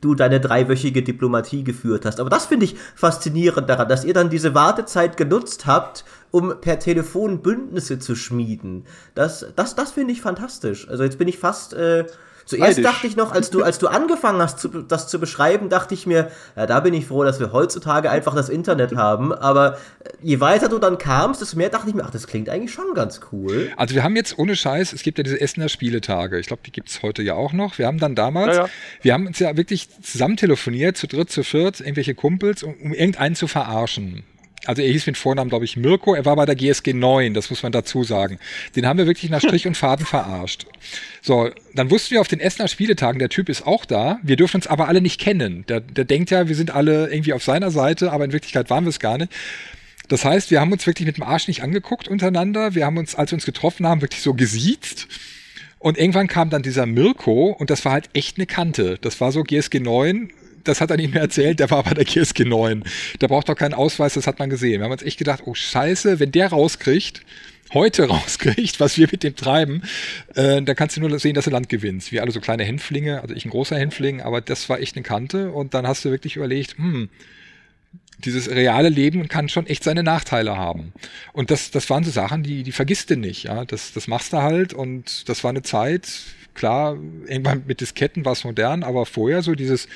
du deine dreiwöchige Diplomatie geführt hast. Aber das finde ich faszinierend daran, dass ihr dann diese Wartezeit genutzt habt, um per Telefon Bündnisse zu schmieden. Das, das, das finde ich fantastisch. Also jetzt bin ich fast äh, Zuerst Heidisch. dachte ich noch, als du, als du angefangen hast, zu, das zu beschreiben, dachte ich mir, ja, da bin ich froh, dass wir heutzutage einfach das Internet haben. Aber äh, je weiter du dann kamst, desto mehr dachte ich mir, ach, das klingt eigentlich schon ganz cool. Also wir haben jetzt ohne Scheiß, es gibt ja diese Essener Spieletage. Ich glaube, die gibt es heute ja auch noch. Wir haben dann damals, ja, ja. wir haben uns ja wirklich zusammen telefoniert, zu dritt, zu viert, irgendwelche Kumpels, um, um irgendeinen zu verarschen also er hieß mit Vornamen, glaube ich, Mirko, er war bei der GSG 9, das muss man dazu sagen. Den haben wir wirklich nach Strich und Faden verarscht. So, dann wussten wir auf den Essener Spieletagen, der Typ ist auch da, wir dürfen uns aber alle nicht kennen. Der, der denkt ja, wir sind alle irgendwie auf seiner Seite, aber in Wirklichkeit waren wir es gar nicht. Das heißt, wir haben uns wirklich mit dem Arsch nicht angeguckt untereinander, wir haben uns, als wir uns getroffen haben, wirklich so gesiezt. Und irgendwann kam dann dieser Mirko und das war halt echt eine Kante. Das war so GSG 9, das hat er nicht mehr erzählt, der war bei der GSG 9. Der braucht doch keinen Ausweis, das hat man gesehen. Wir haben uns echt gedacht, oh scheiße, wenn der rauskriegt, heute rauskriegt, was wir mit dem treiben, äh, da kannst du nur sehen, dass du Land gewinnst. Wir alle so kleine Hänflinge, also ich ein großer Hänfling, aber das war echt eine Kante und dann hast du wirklich überlegt, hm, dieses reale Leben kann schon echt seine Nachteile haben. Und das, das waren so Sachen, die, die vergisst du nicht, ja. Das, das machst du halt und das war eine Zeit, klar, irgendwann mit Disketten war es modern, aber vorher so dieses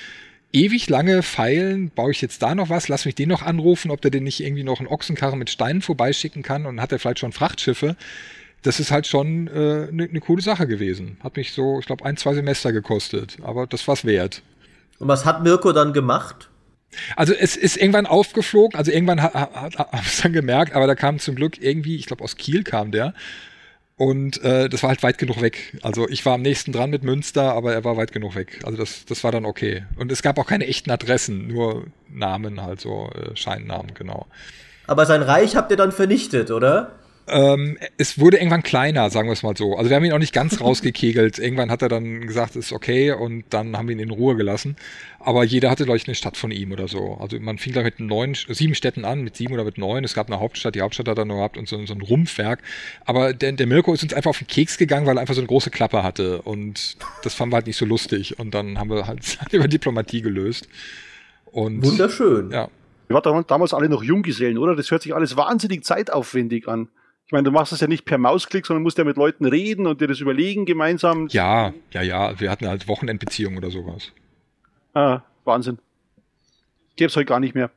ewig lange feilen, baue ich jetzt da noch was, lass mich den noch anrufen, ob der denn nicht irgendwie noch einen Ochsenkarren mit Steinen vorbeischicken kann und hat er vielleicht schon Frachtschiffe. Das ist halt schon eine äh, ne, ne coole Sache gewesen. Hat mich so, ich glaube, ein, zwei Semester gekostet, aber das war's wert. Und was hat Mirko dann gemacht? Also es ist irgendwann aufgeflogen, also irgendwann hat es dann gemerkt, aber da kam zum Glück irgendwie, ich glaube aus Kiel kam der, und äh, das war halt weit genug weg. Also ich war am nächsten dran mit Münster, aber er war weit genug weg. Also das, das war dann okay. Und es gab auch keine echten Adressen, nur Namen, halt so äh, Scheinnamen, genau. Aber sein Reich habt ihr dann vernichtet, oder? Ähm, es wurde irgendwann kleiner, sagen wir es mal so. Also wir haben ihn auch nicht ganz rausgekegelt. irgendwann hat er dann gesagt, es ist okay und dann haben wir ihn in Ruhe gelassen. Aber jeder hatte, glaube ich, eine Stadt von ihm oder so. Also man fing da mit neun, sieben Städten an, mit sieben oder mit neun. Es gab eine Hauptstadt, die Hauptstadt hat er noch gehabt und so, so ein Rumpfwerk. Aber der, der Mirko ist uns einfach auf den Keks gegangen, weil er einfach so eine große Klappe hatte. Und das fanden wir halt nicht so lustig. Und dann haben wir halt über Diplomatie gelöst. Und, Wunderschön. Ja. Wir waren damals alle noch Junggesellen, oder? Das hört sich alles wahnsinnig zeitaufwendig an. Ich meine, du machst das ja nicht per Mausklick, sondern musst ja mit Leuten reden und dir das überlegen gemeinsam. Ja, ja, ja. Wir hatten halt Wochenendbeziehungen oder sowas. Ah, Wahnsinn. Gäbe es heute gar nicht mehr.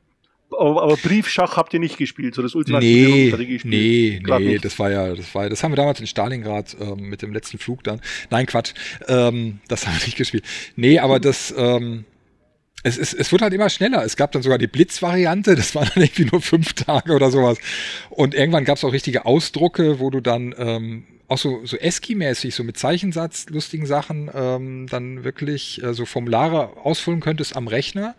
Aber, aber, Briefschach habt ihr nicht gespielt, so das ultimative nee, Strategiespiel. Nee, nee, nicht. das war ja, das war, das haben wir damals in Stalingrad ähm, mit dem letzten Flug dann. Nein, Quatsch, ähm, das haben wir nicht gespielt. Nee, aber das, ähm, es, es, es wird halt immer schneller. Es gab dann sogar die Blitz-Variante, das waren dann irgendwie nur fünf Tage oder sowas. Und irgendwann gab es auch richtige Ausdrucke, wo du dann ähm, auch so, so ESCI-mäßig, so mit Zeichensatz, lustigen Sachen, ähm, dann wirklich äh, so Formulare ausfüllen könntest am Rechner.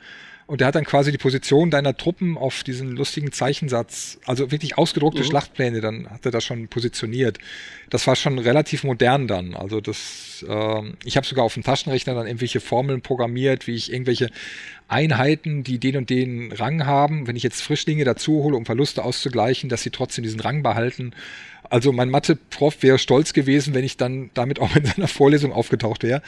Und der hat dann quasi die Position deiner Truppen auf diesen lustigen Zeichensatz, also wirklich ausgedruckte mhm. Schlachtpläne, dann hat er das schon positioniert. Das war schon relativ modern dann. Also das, äh, ich habe sogar auf dem Taschenrechner dann irgendwelche Formeln programmiert, wie ich irgendwelche Einheiten, die den und den Rang haben, wenn ich jetzt Frischlinge dazu hole, um Verluste auszugleichen, dass sie trotzdem diesen Rang behalten. Also mein Mathe-Prof wäre stolz gewesen, wenn ich dann damit auch in seiner Vorlesung aufgetaucht wäre.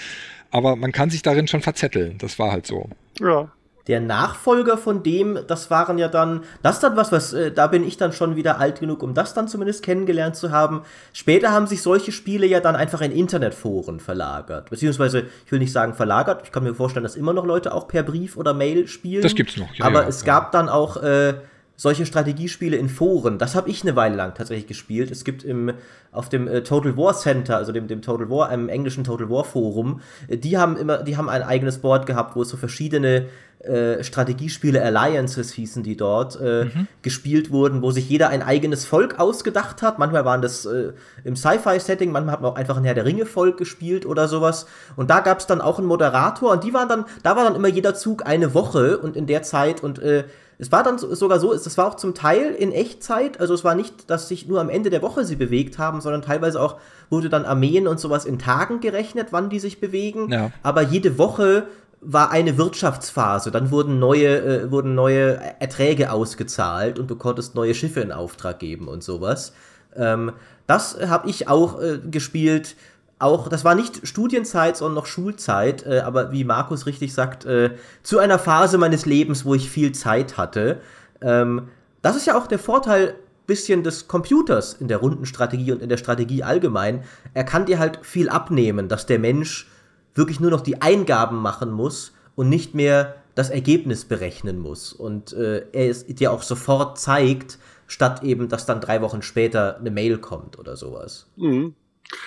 Aber man kann sich darin schon verzetteln. Das war halt so. Ja der Nachfolger von dem, das waren ja dann, das dann was, was, äh, da bin ich dann schon wieder alt genug, um das dann zumindest kennengelernt zu haben. Später haben sich solche Spiele ja dann einfach in Internetforen verlagert. Beziehungsweise, ich will nicht sagen verlagert, ich kann mir vorstellen, dass immer noch Leute auch per Brief oder Mail spielen. Das gibt's noch, ja. Aber ja, es ja. gab dann auch äh, solche Strategiespiele in Foren. Das habe ich eine Weile lang tatsächlich gespielt. Es gibt im auf dem äh, Total War Center, also dem, dem Total War, einem englischen Total War Forum, äh, die haben immer, die haben ein eigenes Board gehabt, wo es so verschiedene äh, Strategiespiele, Alliances hießen die dort, äh, mhm. gespielt wurden, wo sich jeder ein eigenes Volk ausgedacht hat. Manchmal waren das äh, im Sci-Fi-Setting, manchmal hat man auch einfach ein Herr der Ringe-Volk gespielt oder sowas. Und da gab es dann auch einen Moderator und die waren dann, da war dann immer jeder Zug eine Woche und in der Zeit und äh, es war dann sogar so, es war auch zum Teil in Echtzeit, also es war nicht, dass sich nur am Ende der Woche sie bewegt haben, sondern teilweise auch wurde dann Armeen und sowas in Tagen gerechnet, wann die sich bewegen. Ja. Aber jede Woche war eine Wirtschaftsphase. Dann wurden neue, äh, wurden neue Erträge ausgezahlt und du konntest neue Schiffe in Auftrag geben und sowas. Ähm, das habe ich auch äh, gespielt auch, das war nicht Studienzeit, sondern noch Schulzeit, äh, aber wie Markus richtig sagt, äh, zu einer Phase meines Lebens, wo ich viel Zeit hatte. Ähm, das ist ja auch der Vorteil bisschen des Computers in der Rundenstrategie und in der Strategie allgemein. Er kann dir halt viel abnehmen, dass der Mensch wirklich nur noch die Eingaben machen muss und nicht mehr das Ergebnis berechnen muss. Und äh, er es dir auch sofort zeigt, statt eben, dass dann drei Wochen später eine Mail kommt oder sowas. Mhm.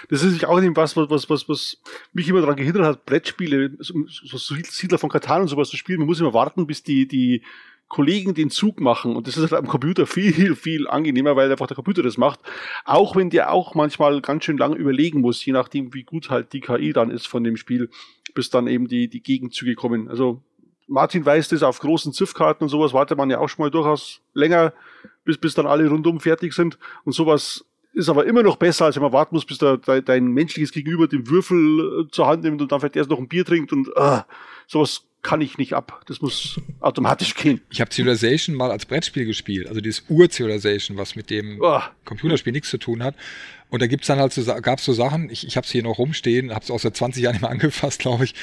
Das ist auch was, was, was, was mich immer daran gehindert hat, Brettspiele, so, so Siedler von Katan und sowas zu spielen. Man muss immer warten, bis die, die Kollegen den Zug machen. Und das ist halt am Computer viel, viel angenehmer, weil einfach der Computer das macht. Auch wenn der auch manchmal ganz schön lange überlegen muss, je nachdem, wie gut halt die KI dann ist von dem Spiel, bis dann eben die, die Gegenzüge kommen. Also Martin weiß das, auf großen Ziffkarten und sowas wartet man ja auch schon mal durchaus länger, bis, bis dann alle rundum fertig sind. Und sowas ist aber immer noch besser, als wenn man warten muss, bis da dein menschliches Gegenüber den Würfel äh, zur Hand nimmt und dann vielleicht erst noch ein Bier trinkt und uh, sowas kann ich nicht ab. Das muss automatisch gehen. Ich habe Civilization mal als Brettspiel gespielt, also dieses Ur-Civilization, was mit dem oh. Computerspiel nichts zu tun hat. Und da gibt's dann halt so, gab's so Sachen, ich, ich habe es hier noch rumstehen, habe es auch seit 20 Jahren nicht mehr angefasst, glaube ich.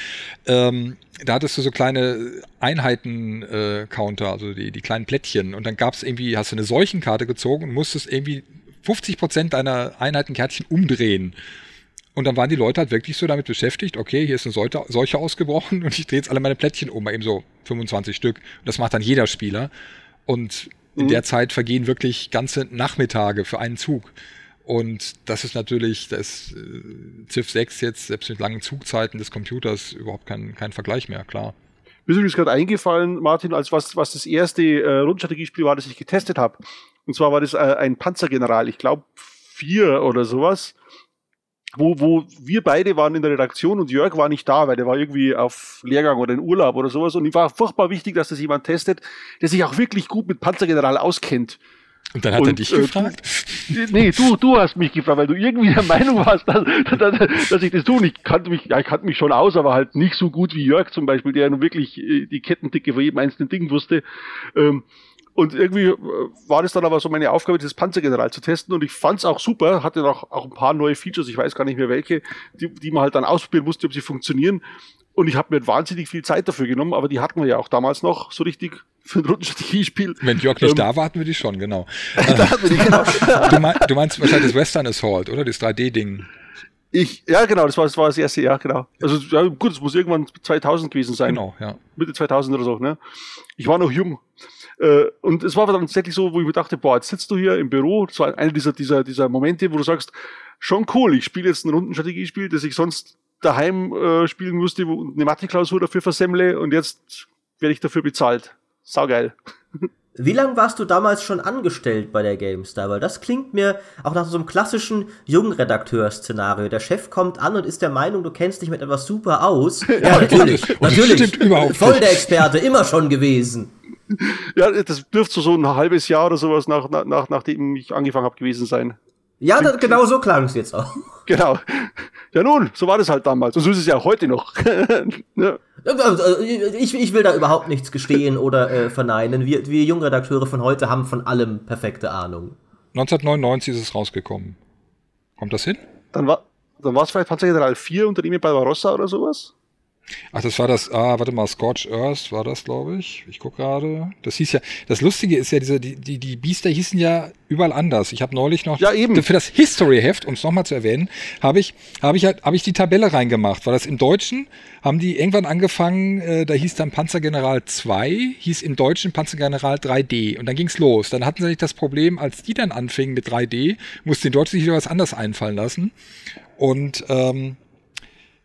Ähm, da hattest du so kleine Einheiten-Counter, äh, also die, die kleinen Plättchen. Und dann gab's irgendwie, hast du eine Seuchenkarte gezogen und musstest irgendwie 50 Prozent deiner Einheitenkärtchen umdrehen. Und dann waren die Leute halt wirklich so damit beschäftigt, okay, hier ist eine Seuche ausgebrochen und ich drehe jetzt alle meine Plättchen um, eben so 25 Stück. Und das macht dann jeder Spieler. Und in mhm. der Zeit vergehen wirklich ganze Nachmittage für einen Zug. Und das ist natürlich, das äh, Civ 6 jetzt, selbst mit langen Zugzeiten des Computers, überhaupt kein, kein Vergleich mehr, klar. Mir ist übrigens gerade eingefallen, Martin, als was, was das erste äh, Rundstrategiespiel war, das ich getestet habe. Und zwar war das äh, ein Panzergeneral, ich glaube vier oder sowas wo, wo wir beide waren in der Redaktion und Jörg war nicht da, weil der war irgendwie auf Lehrgang oder in Urlaub oder sowas. Und ihm war furchtbar wichtig, dass das jemand testet, der sich auch wirklich gut mit Panzergeneral auskennt. Und dann hat und, er dich äh, gefragt? nee, du, du hast mich gefragt, weil du irgendwie der Meinung warst, dass, dass, dass ich das tue. Und ich kannte mich, ja, ich kannte mich schon aus, aber halt nicht so gut wie Jörg zum Beispiel, der nun wirklich äh, die Kettendicke von jedem einzelnen Ding wusste. Ähm, und irgendwie äh, war das dann aber so meine Aufgabe, dieses Panzergeneral zu testen. Und ich fand es auch super, hatte auch, auch ein paar neue Features, ich weiß gar nicht mehr welche, die, die man halt dann ausprobieren musste, ob sie funktionieren. Und ich habe mir wahnsinnig viel Zeit dafür genommen, aber die hatten wir ja auch damals noch so richtig für ein Rundenstrategiespiel. Wenn Jörg nicht ähm, da war, hatten wir die schon, genau. da hatten wir die, genau. du, mein, du meinst wahrscheinlich das Western Assault, oder? Das 3D-Ding. Ich, ja, genau, das war, das war das erste Jahr, genau. Also, ja, gut, es muss irgendwann 2000 gewesen sein. Genau, ja. Mitte 2000 oder so, ne? Ich war noch jung. Äh, und es war dann tatsächlich so, wo ich mir dachte, boah, jetzt sitzt du hier im Büro. Das war einer dieser, dieser, dieser Momente, wo du sagst, schon cool, ich spiele jetzt ein Rundenstrategiespiel, das ich sonst daheim äh, spielen musste, wo eine Mathe-Klausur dafür versemmle und jetzt werde ich dafür bezahlt. Saugeil. Wie lange warst du damals schon angestellt bei der GameStar? Weil das klingt mir auch nach so einem klassischen Jungredakteur-Szenario. Der Chef kommt an und ist der Meinung, du kennst dich mit etwas super aus. Ja, natürlich. natürlich. Stimmt überhaupt Voll der Experte, immer schon gewesen. Ja, das dürfte so ein halbes Jahr oder sowas nach, nach, nachdem ich angefangen habe gewesen sein. Ja, das, genau so klang es jetzt auch. Genau. Ja nun, so war das halt damals. Und so ist es ja auch heute noch. ja. ich, ich will da überhaupt nichts gestehen oder äh, verneinen. Wir, wir Jungredakteure von heute haben von allem perfekte Ahnung. 1999 ist es rausgekommen. Kommt das hin? Dann war dann war es vielleicht Panzergeneral 4 unter dem Barbarossa oder sowas? Ach, das war das, ah, warte mal, Scorch Earth war das, glaube ich. Ich gucke gerade. Das hieß ja, das Lustige ist ja, diese, die, die, die Biester hießen ja überall anders. Ich habe neulich noch, ja, eben. für das History-Heft, um es nochmal zu erwähnen, habe ich, habe ich, halt, hab ich die Tabelle reingemacht, weil das im Deutschen haben die irgendwann angefangen, äh, da hieß dann Panzergeneral 2, hieß im Deutschen Panzergeneral 3D. Und dann ging's los. Dann hatten sie nicht das Problem, als die dann anfingen mit 3D, mussten die Deutschen sich wieder was anderes einfallen lassen. Und ähm,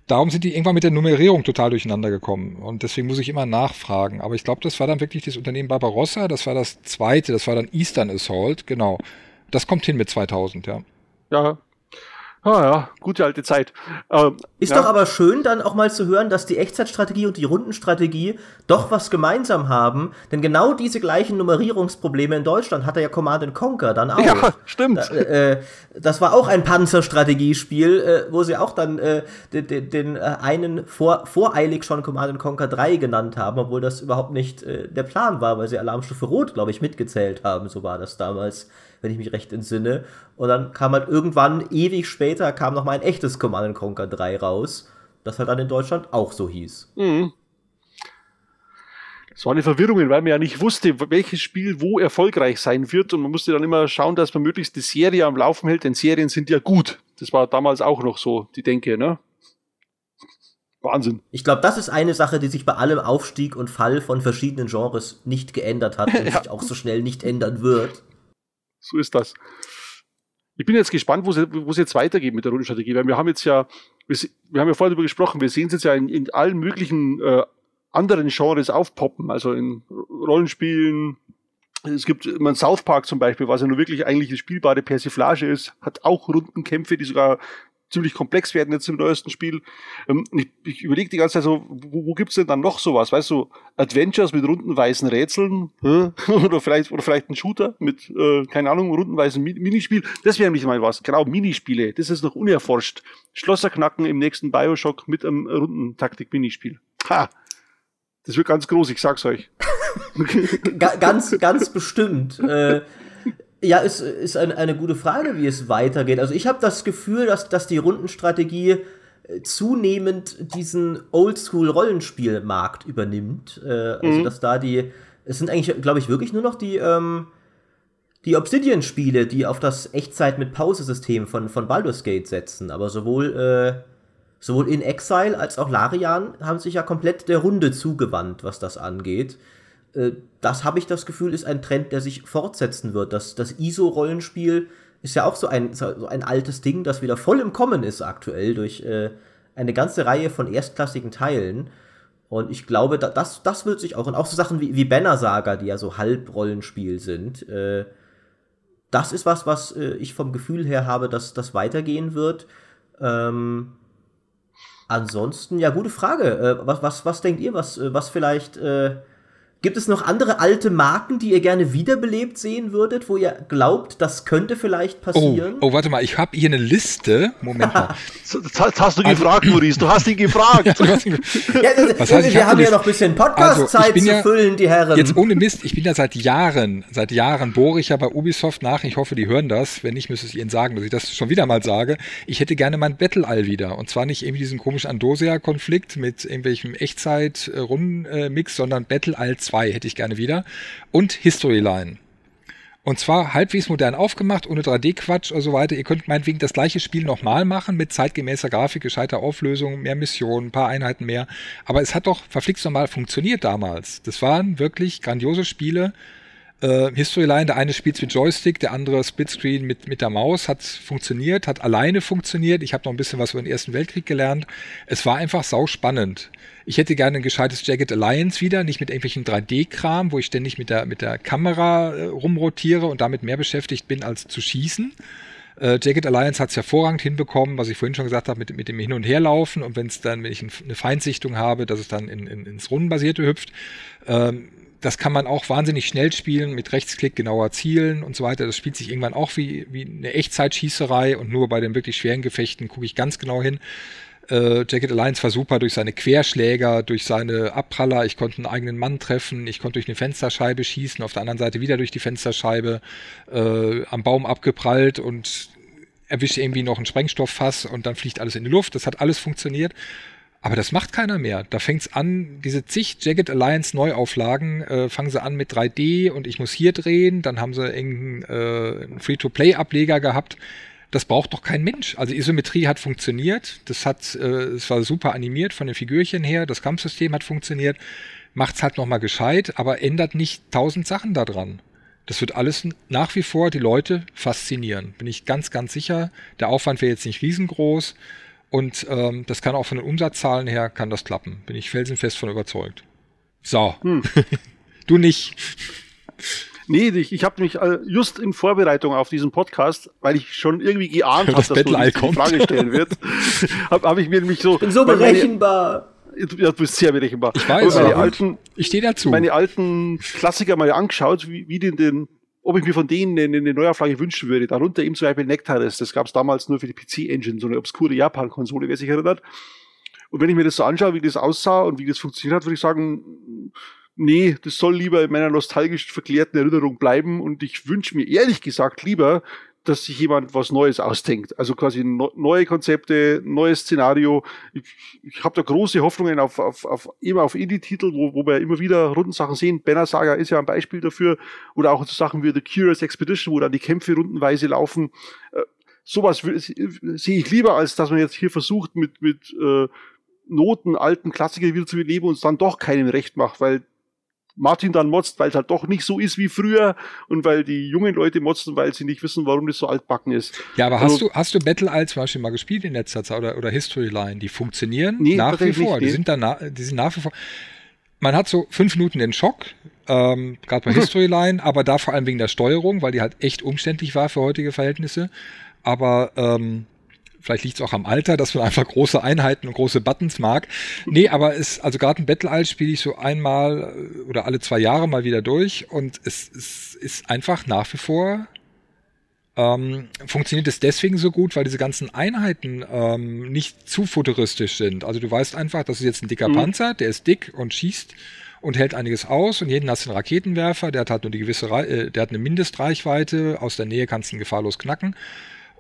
darum sind die irgendwann mit der Nummerierung total durcheinander gekommen. Und deswegen muss ich immer nachfragen. Aber ich glaube, das war dann wirklich das Unternehmen Barbarossa. Das war das zweite. Das war dann Eastern Assault. Genau. Das kommt hin mit 2000, ja. Ja, Ah ja, gute alte Zeit. Ähm, ist ja. doch aber schön, dann auch mal zu hören, dass die Echtzeitstrategie und die Rundenstrategie doch was gemeinsam haben. Denn genau diese gleichen Nummerierungsprobleme in Deutschland hatte ja Command Conquer dann auch. Ja, stimmt. Da, äh, das war auch ein Panzerstrategiespiel, äh, wo sie auch dann äh, den, den, den äh, einen vor, voreilig schon Command Conquer 3 genannt haben, obwohl das überhaupt nicht äh, der Plan war, weil sie Alarmstufe Rot, glaube ich, mitgezählt haben. So war das damals wenn ich mich recht entsinne. Und dann kam halt irgendwann ewig später später kam noch mal ein echtes Command Conquer 3 raus, das halt dann in Deutschland auch so hieß. Mhm. Es war eine Verwirrung, weil man ja nicht wusste, welches Spiel wo erfolgreich sein wird und man musste dann immer schauen, dass man möglichst die Serie am Laufen hält, denn Serien sind ja gut. Das war damals auch noch so die Denke, ne? Wahnsinn. Ich glaube, das ist eine Sache, die sich bei allem Aufstieg und Fall von verschiedenen Genres nicht geändert hat und ja. sich auch so schnell nicht ändern wird. So ist das. Ich bin jetzt gespannt, wo es jetzt weitergeht mit der Rundenstrategie, weil wir haben jetzt ja, wir, wir haben ja vorhin darüber gesprochen, wir sehen es jetzt ja in, in allen möglichen äh, anderen Genres aufpoppen, also in Rollenspielen. Es gibt man South Park zum Beispiel, was ja nur wirklich eigentlich eine spielbare Persiflage ist, hat auch Rundenkämpfe, die sogar ziemlich komplex werden jetzt im neuesten Spiel. Ähm, ich, ich überlege die ganze Zeit so, wo, wo gibt's denn dann noch sowas? Weißt du, Adventures mit rundenweisen Rätseln oder vielleicht oder vielleicht ein Shooter mit äh, keine Ahnung rundenweisen Minispiel. Das wäre nämlich mal was. Genau Minispiele. Das ist noch unerforscht. Schlosser knacken im nächsten Bioshock mit einem Rundentaktik Minispiel. Ha. Das wird ganz groß, ich sag's euch. ganz, ganz bestimmt. Äh, ja, ist, ist ein, eine gute Frage, wie es weitergeht. Also ich habe das Gefühl, dass, dass die Rundenstrategie äh, zunehmend diesen Oldschool-Rollenspielmarkt übernimmt. Äh, also mhm. dass da die, es sind eigentlich, glaube ich, wirklich nur noch die, ähm, die Obsidian-Spiele, die auf das Echtzeit mit Pause-System von, von Baldur's Gate setzen. Aber sowohl äh, sowohl in Exile als auch Larian haben sich ja komplett der Runde zugewandt, was das angeht. Äh, das habe ich das Gefühl, ist ein Trend, der sich fortsetzen wird. Das, das ISO-Rollenspiel ist ja auch so ein, so ein altes Ding, das wieder voll im Kommen ist aktuell durch äh, eine ganze Reihe von erstklassigen Teilen. Und ich glaube, das, das wird sich auch, und auch so Sachen wie, wie Banner Saga, die ja so halb Rollenspiel sind, äh, das ist was, was äh, ich vom Gefühl her habe, dass das weitergehen wird. Ähm, Ansonsten, ja, gute Frage. Äh, was, was, was denkt ihr, was, äh, was vielleicht Gibt es noch andere alte Marken, die ihr gerne wiederbelebt sehen würdet, wo ihr glaubt, das könnte vielleicht passieren? Oh, oh warte mal, ich habe hier eine Liste. Moment mal. das hast du also, gefragt, Maurice. Du hast ihn gefragt. ja, hast ihn ja, Was heißt, wir haben ja noch ein bisschen Podcast-Zeit also, zu ja, füllen, die Herren. Jetzt ohne Mist, ich bin ja seit Jahren, seit Jahren bohre ich ja bei Ubisoft nach. Ich hoffe, die hören das. Wenn nicht, müsste ich ihnen sagen, dass ich das schon wieder mal sage. Ich hätte gerne mein Battle-All wieder. Und zwar nicht irgendwie diesen komischen Andosia-Konflikt mit irgendwelchem Echtzeit-Rundenmix, sondern Battle-All 2 hätte ich gerne wieder. Und Historyline. Und zwar halbwegs modern aufgemacht, ohne 3D-Quatsch und so weiter. Ihr könnt meinetwegen das gleiche Spiel nochmal machen, mit zeitgemäßer Grafik, gescheiter Auflösung, mehr Missionen, ein paar Einheiten mehr. Aber es hat doch verflixt normal funktioniert damals. Das waren wirklich grandiose Spiele. Äh, Historyline, der eine spielt mit Joystick, der andere Splitscreen mit, mit der Maus, hat funktioniert, hat alleine funktioniert. Ich habe noch ein bisschen was über den Ersten Weltkrieg gelernt. Es war einfach sau spannend. Ich hätte gerne ein gescheites Jagged Alliance wieder, nicht mit irgendwelchen 3D-Kram, wo ich ständig mit der, mit der Kamera äh, rumrotiere und damit mehr beschäftigt bin, als zu schießen. Äh, Jagged Alliance hat es hervorragend hinbekommen, was ich vorhin schon gesagt habe, mit, mit dem Hin- und Herlaufen und wenn es dann, wenn ich ein, eine Feinsichtung habe, dass es dann in, in, ins Rundenbasierte hüpft. Ähm, das kann man auch wahnsinnig schnell spielen, mit Rechtsklick genauer zielen und so weiter. Das spielt sich irgendwann auch wie, wie eine Echtzeitschießerei und nur bei den wirklich schweren Gefechten gucke ich ganz genau hin. Äh, Jacket Alliance war super durch seine Querschläger, durch seine Abpraller. Ich konnte einen eigenen Mann treffen. Ich konnte durch eine Fensterscheibe schießen. Auf der anderen Seite wieder durch die Fensterscheibe äh, am Baum abgeprallt und erwische irgendwie noch ein Sprengstofffass und dann fliegt alles in die Luft. Das hat alles funktioniert. Aber das macht keiner mehr. Da fängt's an, diese zig Jagged Alliance Neuauflagen, äh, fangen sie an mit 3D und ich muss hier drehen. Dann haben sie irgendeinen äh, Free-to-Play-Ableger gehabt das braucht doch kein Mensch. Also Isometrie hat funktioniert, das hat, äh, es war super animiert von den Figürchen her, das Kampfsystem hat funktioniert, macht's halt nochmal gescheit, aber ändert nicht tausend Sachen daran. Das wird alles nach wie vor die Leute faszinieren. Bin ich ganz, ganz sicher. Der Aufwand wäre jetzt nicht riesengroß und ähm, das kann auch von den Umsatzzahlen her kann das klappen. Bin ich felsenfest von überzeugt. So. Hm. du nicht. Nee, ich, ich habe mich äh, just in Vorbereitung auf diesen Podcast, weil ich schon irgendwie geahnt habe, dass du die Frage stellen wird, habe hab ich mir nämlich so. Ich bin so berechenbar. Meine, du bist sehr berechenbar. Ich weiß. Meine alten, ich stehe dazu. Meine alten Klassiker mal angeschaut, wie, wie den, den ob ich mir von denen eine, eine Neuauflage wünschen würde. Darunter eben zum Beispiel Nectaris. Das gab es damals nur für die PC-Engine, so eine obskure Japan-Konsole, wer sich erinnert. Und wenn ich mir das so anschaue, wie das aussah und wie das funktioniert hat, würde ich sagen, nee, das soll lieber in meiner nostalgisch verklärten Erinnerung bleiben und ich wünsche mir ehrlich gesagt lieber, dass sich jemand was Neues ausdenkt. Also quasi neue Konzepte, neues Szenario. Ich, ich habe da große Hoffnungen auf, auf, auf immer auf Indie-Titel, wo, wo wir immer wieder Rundensachen sehen. Banner Saga ist ja ein Beispiel dafür. Oder auch so Sachen wie The Curious Expedition, wo dann die Kämpfe rundenweise laufen. Äh, sowas sehe ich lieber, als dass man jetzt hier versucht, mit, mit äh, Noten alten Klassiker wieder zu beleben und es dann doch keinem recht macht, weil Martin dann motzt, weil es halt doch nicht so ist wie früher und weil die jungen Leute motzen, weil sie nicht wissen, warum das so altbacken ist. Ja, aber also, hast du, hast du Battle Isle zum Beispiel mal gespielt in letzter Zeit oder, oder History Line? Die funktionieren nee, nach wie vor. Nicht, die, sind dann die sind nach wie vor. Man hat so fünf Minuten den Schock, ähm, gerade bei History Line, aber da vor allem wegen der Steuerung, weil die halt echt umständlich war für heutige Verhältnisse. Aber ähm, Vielleicht liegt es auch am Alter, dass man einfach große Einheiten und große Buttons mag. Nee, aber es, also gerade ein Battle Isle spiele ich so einmal äh, oder alle zwei Jahre mal wieder durch und es, es ist einfach nach wie vor ähm, funktioniert es deswegen so gut, weil diese ganzen Einheiten ähm, nicht zu futuristisch sind. Also du weißt einfach, das ist jetzt ein dicker mhm. Panzer, der ist dick und schießt und hält einiges aus und jeden hast du einen Raketenwerfer, der hat halt nur die gewisse, äh, der hat eine Mindestreichweite, aus der Nähe kannst du ihn gefahrlos knacken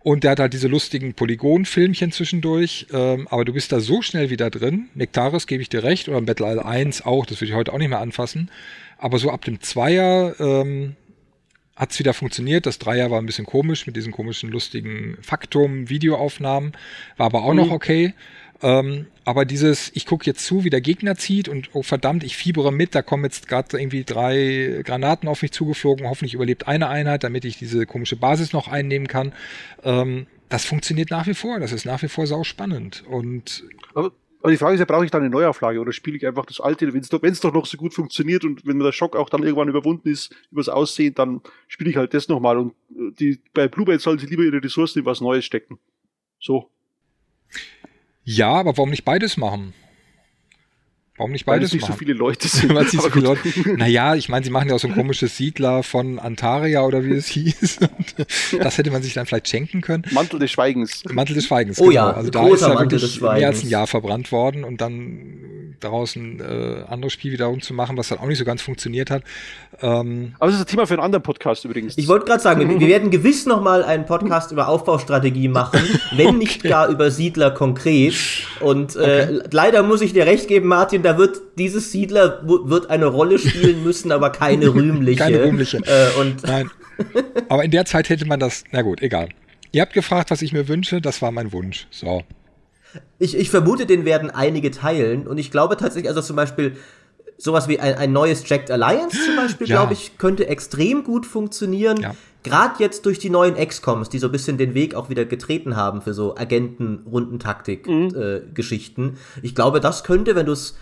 und der hat halt diese lustigen Polygon-Filmchen zwischendurch, ähm, aber du bist da so schnell wieder drin. Nektaris gebe ich dir recht, oder Battle Isle 1 auch, das würde ich heute auch nicht mehr anfassen. Aber so ab dem Zweier ähm, hat es wieder funktioniert. Das Dreier war ein bisschen komisch mit diesen komischen, lustigen Faktum-Videoaufnahmen, war aber auch mhm. noch okay. Ähm, aber dieses, ich gucke jetzt zu, wie der Gegner zieht und oh verdammt, ich fiebere mit, da kommen jetzt gerade irgendwie drei Granaten auf mich zugeflogen, hoffentlich überlebt eine Einheit, damit ich diese komische Basis noch einnehmen kann. Ähm, das funktioniert nach wie vor, das ist nach wie vor sau spannend. Und aber, die Frage ist ja, brauche ich dann eine Neuauflage oder spiele ich einfach das alte, wenn es doch, doch noch so gut funktioniert und wenn der Schock auch dann irgendwann überwunden ist, übers Aussehen, dann spiele ich halt das nochmal und äh, die, bei Bluebird sollen sie lieber ihre Ressourcen in was Neues stecken. So. Ja, aber warum nicht beides machen? Warum nicht beides Weil es nicht machen? so viele Leute sind. Weil es nicht so viele Leute. Naja, ich meine, sie machen ja auch so ein komisches Siedler von Antaria oder wie es hieß. das hätte man sich dann vielleicht schenken können. Mantel des Schweigens. Mantel des Schweigens. Oh genau. ja, also da ist ja wirklich mehr als ein Jahr verbrannt worden und dann daraus ein äh, anderes Spiel wiederum zu machen, was dann auch nicht so ganz funktioniert hat. Ähm, Aber das ist ein Thema für einen anderen Podcast übrigens. Ich wollte gerade sagen, wir, wir, werden gewiss noch mal einen Podcast über Aufbaustrategie machen, wenn okay. nicht gar über Siedler konkret. Und äh, okay. leider muss ich dir recht geben, Martin, da wird dieses Siedler wird eine Rolle spielen müssen, aber keine rühmliche. keine rühmliche. Äh, und Nein. Aber in der Zeit hätte man das, na gut, egal. Ihr habt gefragt, was ich mir wünsche, das war mein Wunsch. So. Ich, ich vermute, den werden einige teilen. Und ich glaube tatsächlich, also zum Beispiel sowas wie ein, ein neues Jacked Alliance zum Beispiel, ja. glaube ich, könnte extrem gut funktionieren. Ja. Gerade jetzt durch die neuen XCOMs, die so ein bisschen den Weg auch wieder getreten haben für so Agenten-Rundentaktik-Geschichten. Mhm. Äh, ich glaube, das könnte, wenn du es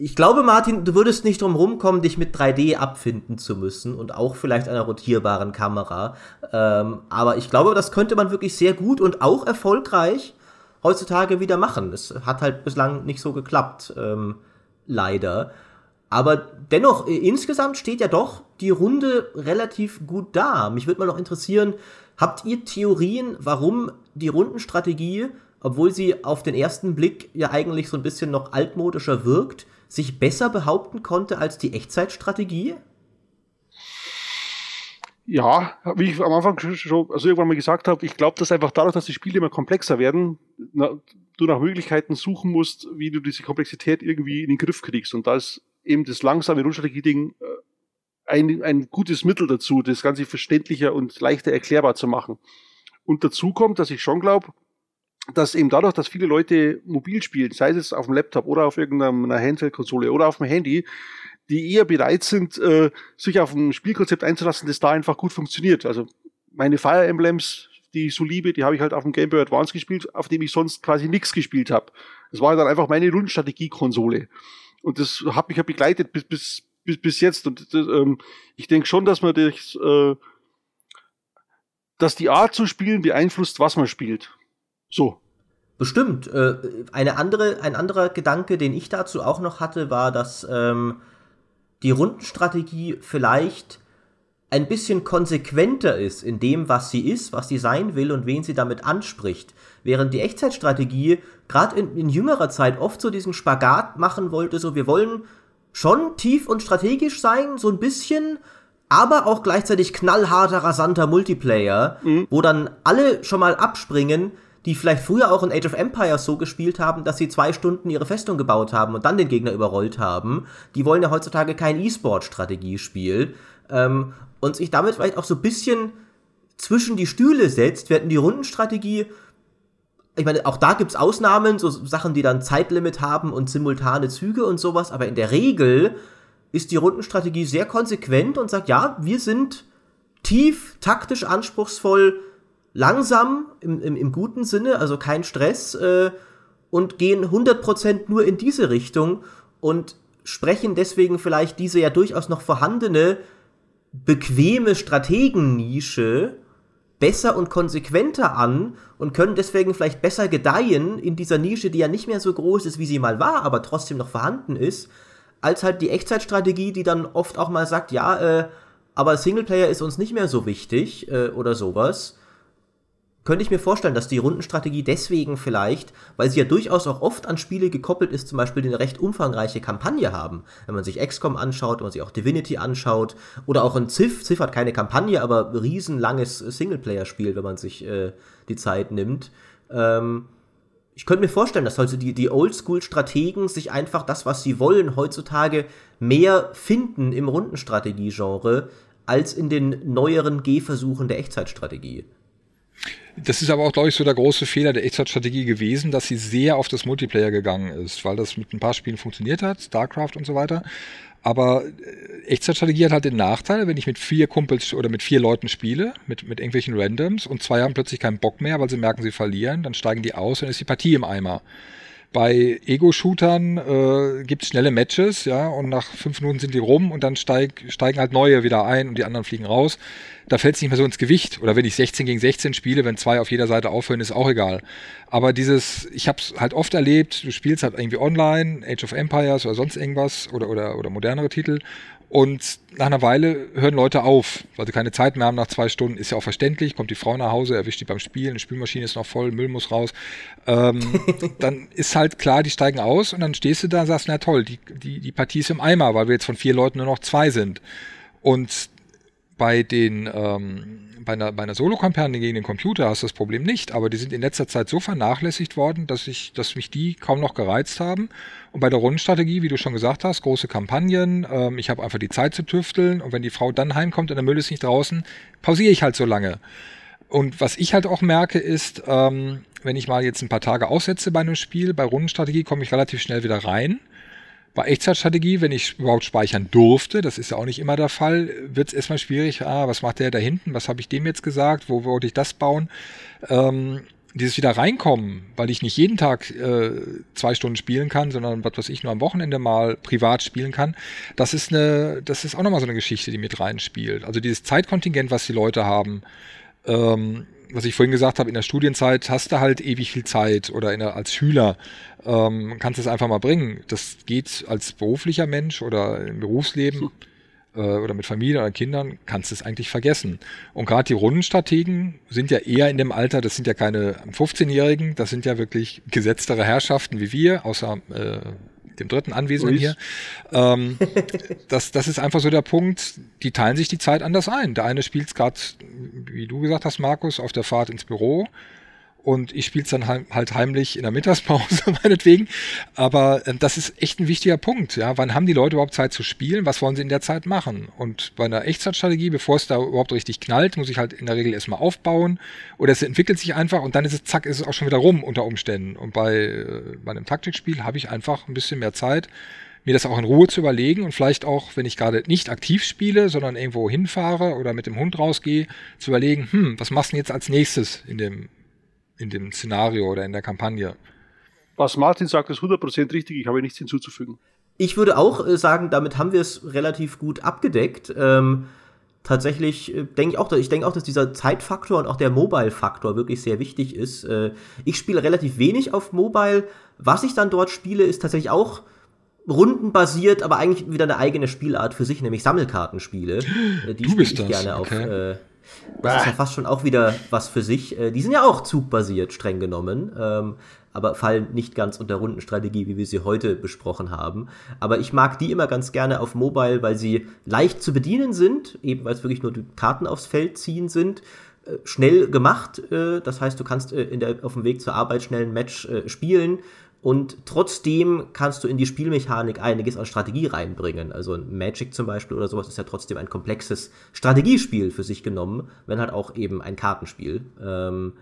ich glaube, Martin, du würdest nicht drum rumkommen, dich mit 3D abfinden zu müssen und auch vielleicht einer rotierbaren Kamera. Ähm, aber ich glaube, das könnte man wirklich sehr gut und auch erfolgreich heutzutage wieder machen. Es hat halt bislang nicht so geklappt, ähm, leider. Aber dennoch, insgesamt steht ja doch die Runde relativ gut da. Mich würde mal noch interessieren, habt ihr Theorien, warum die Rundenstrategie, obwohl sie auf den ersten Blick ja eigentlich so ein bisschen noch altmodischer wirkt, sich besser behaupten konnte als die Echtzeitstrategie? Ja, wie ich am Anfang schon also irgendwann mal gesagt habe, ich glaube, dass einfach dadurch, dass die Spiele immer komplexer werden, na, du nach Möglichkeiten suchen musst, wie du diese Komplexität irgendwie in den Griff kriegst. Und da ist eben das langsame Rundstrategie-Ding äh, ein, ein gutes Mittel dazu, das Ganze verständlicher und leichter erklärbar zu machen. Und dazu kommt, dass ich schon glaube, dass eben dadurch, dass viele Leute mobil spielen, sei es auf dem Laptop oder auf irgendeiner Handheld-Konsole oder auf dem Handy, die eher bereit sind, äh, sich auf ein Spielkonzept einzulassen, das da einfach gut funktioniert. Also meine Fire Emblems, die ich so liebe, die habe ich halt auf dem Game Boy Advance gespielt, auf dem ich sonst quasi nichts gespielt habe. Das war dann einfach meine Rundstrategie-Konsole. Und das hat mich ja begleitet bis, bis, bis, bis jetzt. Und das, ähm, ich denke schon, dass man das, äh, dass die Art zu spielen beeinflusst, was man spielt. So. Bestimmt. Äh, eine andere, ein anderer Gedanke, den ich dazu auch noch hatte, war, dass ähm, die Rundenstrategie vielleicht ein bisschen konsequenter ist in dem, was sie ist, was sie sein will und wen sie damit anspricht. Während die Echtzeitstrategie gerade in, in jüngerer Zeit oft so diesen Spagat machen wollte, so wir wollen schon tief und strategisch sein, so ein bisschen, aber auch gleichzeitig knallharter, rasanter Multiplayer, mhm. wo dann alle schon mal abspringen, die vielleicht früher auch in Age of Empires so gespielt haben, dass sie zwei Stunden ihre Festung gebaut haben und dann den Gegner überrollt haben. Die wollen ja heutzutage kein E-Sport-Strategiespiel. Ähm, und sich damit vielleicht auch so ein bisschen zwischen die Stühle setzt. Hatten die Rundenstrategie. Ich meine, auch da gibt's Ausnahmen, so Sachen, die dann Zeitlimit haben und simultane Züge und sowas, aber in der Regel ist die Rundenstrategie sehr konsequent und sagt, ja, wir sind tief, taktisch anspruchsvoll, langsam im, im, im guten Sinne, also kein Stress äh, und gehen 100% nur in diese Richtung und sprechen deswegen vielleicht diese ja durchaus noch vorhandene bequeme Strategennische besser und konsequenter an und können deswegen vielleicht besser gedeihen in dieser Nische, die ja nicht mehr so groß ist, wie sie mal war, aber trotzdem noch vorhanden ist, als halt die Echtzeitstrategie, die dann oft auch mal sagt, ja, äh, aber Singleplayer ist uns nicht mehr so wichtig äh, oder sowas könnte ich mir vorstellen, dass die Rundenstrategie deswegen vielleicht, weil sie ja durchaus auch oft an Spiele gekoppelt ist, zum Beispiel eine recht umfangreiche Kampagne haben. Wenn man sich XCOM anschaut, wenn man sich auch Divinity anschaut oder auch ein Civ. Civ hat keine Kampagne, aber riesenlanges Singleplayer-Spiel, wenn man sich äh, die Zeit nimmt. Ähm, ich könnte mir vorstellen, dass also die, die Oldschool-Strategen sich einfach das, was sie wollen, heutzutage mehr finden im Rundenstrategie-Genre als in den neueren Gehversuchen der Echtzeitstrategie. Das ist aber auch, glaube ich, so der große Fehler der Echtzeitstrategie gewesen, dass sie sehr auf das Multiplayer gegangen ist, weil das mit ein paar Spielen funktioniert hat, StarCraft und so weiter. Aber äh, Echtzeitstrategie hat halt den Nachteil, wenn ich mit vier Kumpels oder mit vier Leuten spiele, mit, mit irgendwelchen Randoms und zwei haben plötzlich keinen Bock mehr, weil sie merken, sie verlieren, dann steigen die aus und ist die Partie im Eimer. Bei Ego-Shootern äh, gibt es schnelle Matches, ja, und nach fünf Minuten sind die rum und dann steig, steigen halt neue wieder ein und die anderen fliegen raus da fällt es nicht mehr so ins Gewicht. Oder wenn ich 16 gegen 16 spiele, wenn zwei auf jeder Seite aufhören, ist auch egal. Aber dieses, ich habe es halt oft erlebt, du spielst halt irgendwie online, Age of Empires oder sonst irgendwas oder, oder, oder modernere Titel und nach einer Weile hören Leute auf, weil sie keine Zeit mehr haben nach zwei Stunden. Ist ja auch verständlich. Kommt die Frau nach Hause, erwischt die beim Spielen, die Spülmaschine ist noch voll, Müll muss raus. Ähm, dann ist halt klar, die steigen aus und dann stehst du da und sagst, na toll, die, die, die Partie ist im Eimer, weil wir jetzt von vier Leuten nur noch zwei sind. Und bei den ähm, bei einer, bei einer Solo-Kampagne gegen den Computer hast du das Problem nicht, aber die sind in letzter Zeit so vernachlässigt worden, dass ich, dass mich die kaum noch gereizt haben. Bei der Rundenstrategie, wie du schon gesagt hast, große Kampagnen, ähm, ich habe einfach die Zeit zu tüfteln und wenn die Frau dann heimkommt und der Müll ist nicht draußen, pausiere ich halt so lange. Und was ich halt auch merke, ist, ähm, wenn ich mal jetzt ein paar Tage aussetze bei einem Spiel, bei Rundenstrategie komme ich relativ schnell wieder rein. Bei Echtzeitstrategie, wenn ich überhaupt speichern durfte, das ist ja auch nicht immer der Fall, wird es erstmal schwierig, ah, was macht der da hinten, was habe ich dem jetzt gesagt, wo wollte ich das bauen? Ähm, dieses wieder reinkommen, weil ich nicht jeden Tag äh, zwei Stunden spielen kann, sondern was weiß ich nur am Wochenende mal privat spielen kann, das ist eine, das ist auch nochmal so eine Geschichte, die mit reinspielt. Also dieses Zeitkontingent, was die Leute haben, ähm, was ich vorhin gesagt habe, in der Studienzeit hast du halt ewig viel Zeit oder der, als Schüler ähm, kannst du es einfach mal bringen. Das geht als beruflicher Mensch oder im Berufsleben hm. Äh, oder mit Familie oder Kindern, kannst du es eigentlich vergessen. Und gerade die Rundenstrategen sind ja eher in dem Alter, das sind ja keine 15-Jährigen, das sind ja wirklich gesetztere Herrschaften wie wir, außer äh, dem dritten Anwesenden hier. Ähm, das, das ist einfach so der Punkt, die teilen sich die Zeit anders ein. Der eine spielt es gerade, wie du gesagt hast, Markus, auf der Fahrt ins Büro und ich spiele es dann halt heimlich in der Mittagspause, meinetwegen. Aber äh, das ist echt ein wichtiger Punkt. Ja, wann haben die Leute überhaupt Zeit zu spielen? Was wollen sie in der Zeit machen? Und bei einer Echtzeitstrategie, bevor es da überhaupt richtig knallt, muss ich halt in der Regel erstmal aufbauen oder es entwickelt sich einfach und dann ist es zack, ist es auch schon wieder rum unter Umständen. Und bei, äh, bei einem Taktikspiel habe ich einfach ein bisschen mehr Zeit, mir das auch in Ruhe zu überlegen und vielleicht auch, wenn ich gerade nicht aktiv spiele, sondern irgendwo hinfahre oder mit dem Hund rausgehe, zu überlegen, hm, was machst du jetzt als nächstes in dem, in dem Szenario oder in der Kampagne. Was Martin sagt, ist 100% richtig. Ich habe nichts hinzuzufügen. Ich würde auch äh, sagen, damit haben wir es relativ gut abgedeckt. Ähm, tatsächlich äh, denke ich auch, ich denke auch, dass dieser Zeitfaktor und auch der Mobile-Faktor wirklich sehr wichtig ist. Äh, ich spiele relativ wenig auf Mobile. Was ich dann dort spiele, ist tatsächlich auch rundenbasiert, aber eigentlich wieder eine eigene Spielart für sich, nämlich Sammelkartenspiele. Äh, die du bist ich das. gerne okay. auf. Äh, Das ist ja fast schon auch wieder was für sich. Äh, die sind ja auch zugbasiert, streng genommen. Ähm, aber fallen nicht ganz unter Rundenstrategie, wie wir sie heute besprochen haben. Aber ich mag die immer ganz gerne auf Mobile, weil sie leicht zu bedienen sind, eben weil es wirklich nur die Karten aufs Feld ziehen sind. Äh, schnell gemacht, äh, das heißt, du kannst in der, auf dem Weg zur Arbeit schnell ein Match spielen und trotzdem kannst du in die Spielmechanik einiges an Strategie reinbringen. Also Magic zum Beispiel oder sowas ist ja trotzdem ein komplexes Strategiespiel für sich genommen, wenn halt auch eben ein Kartenspiel. Ähm,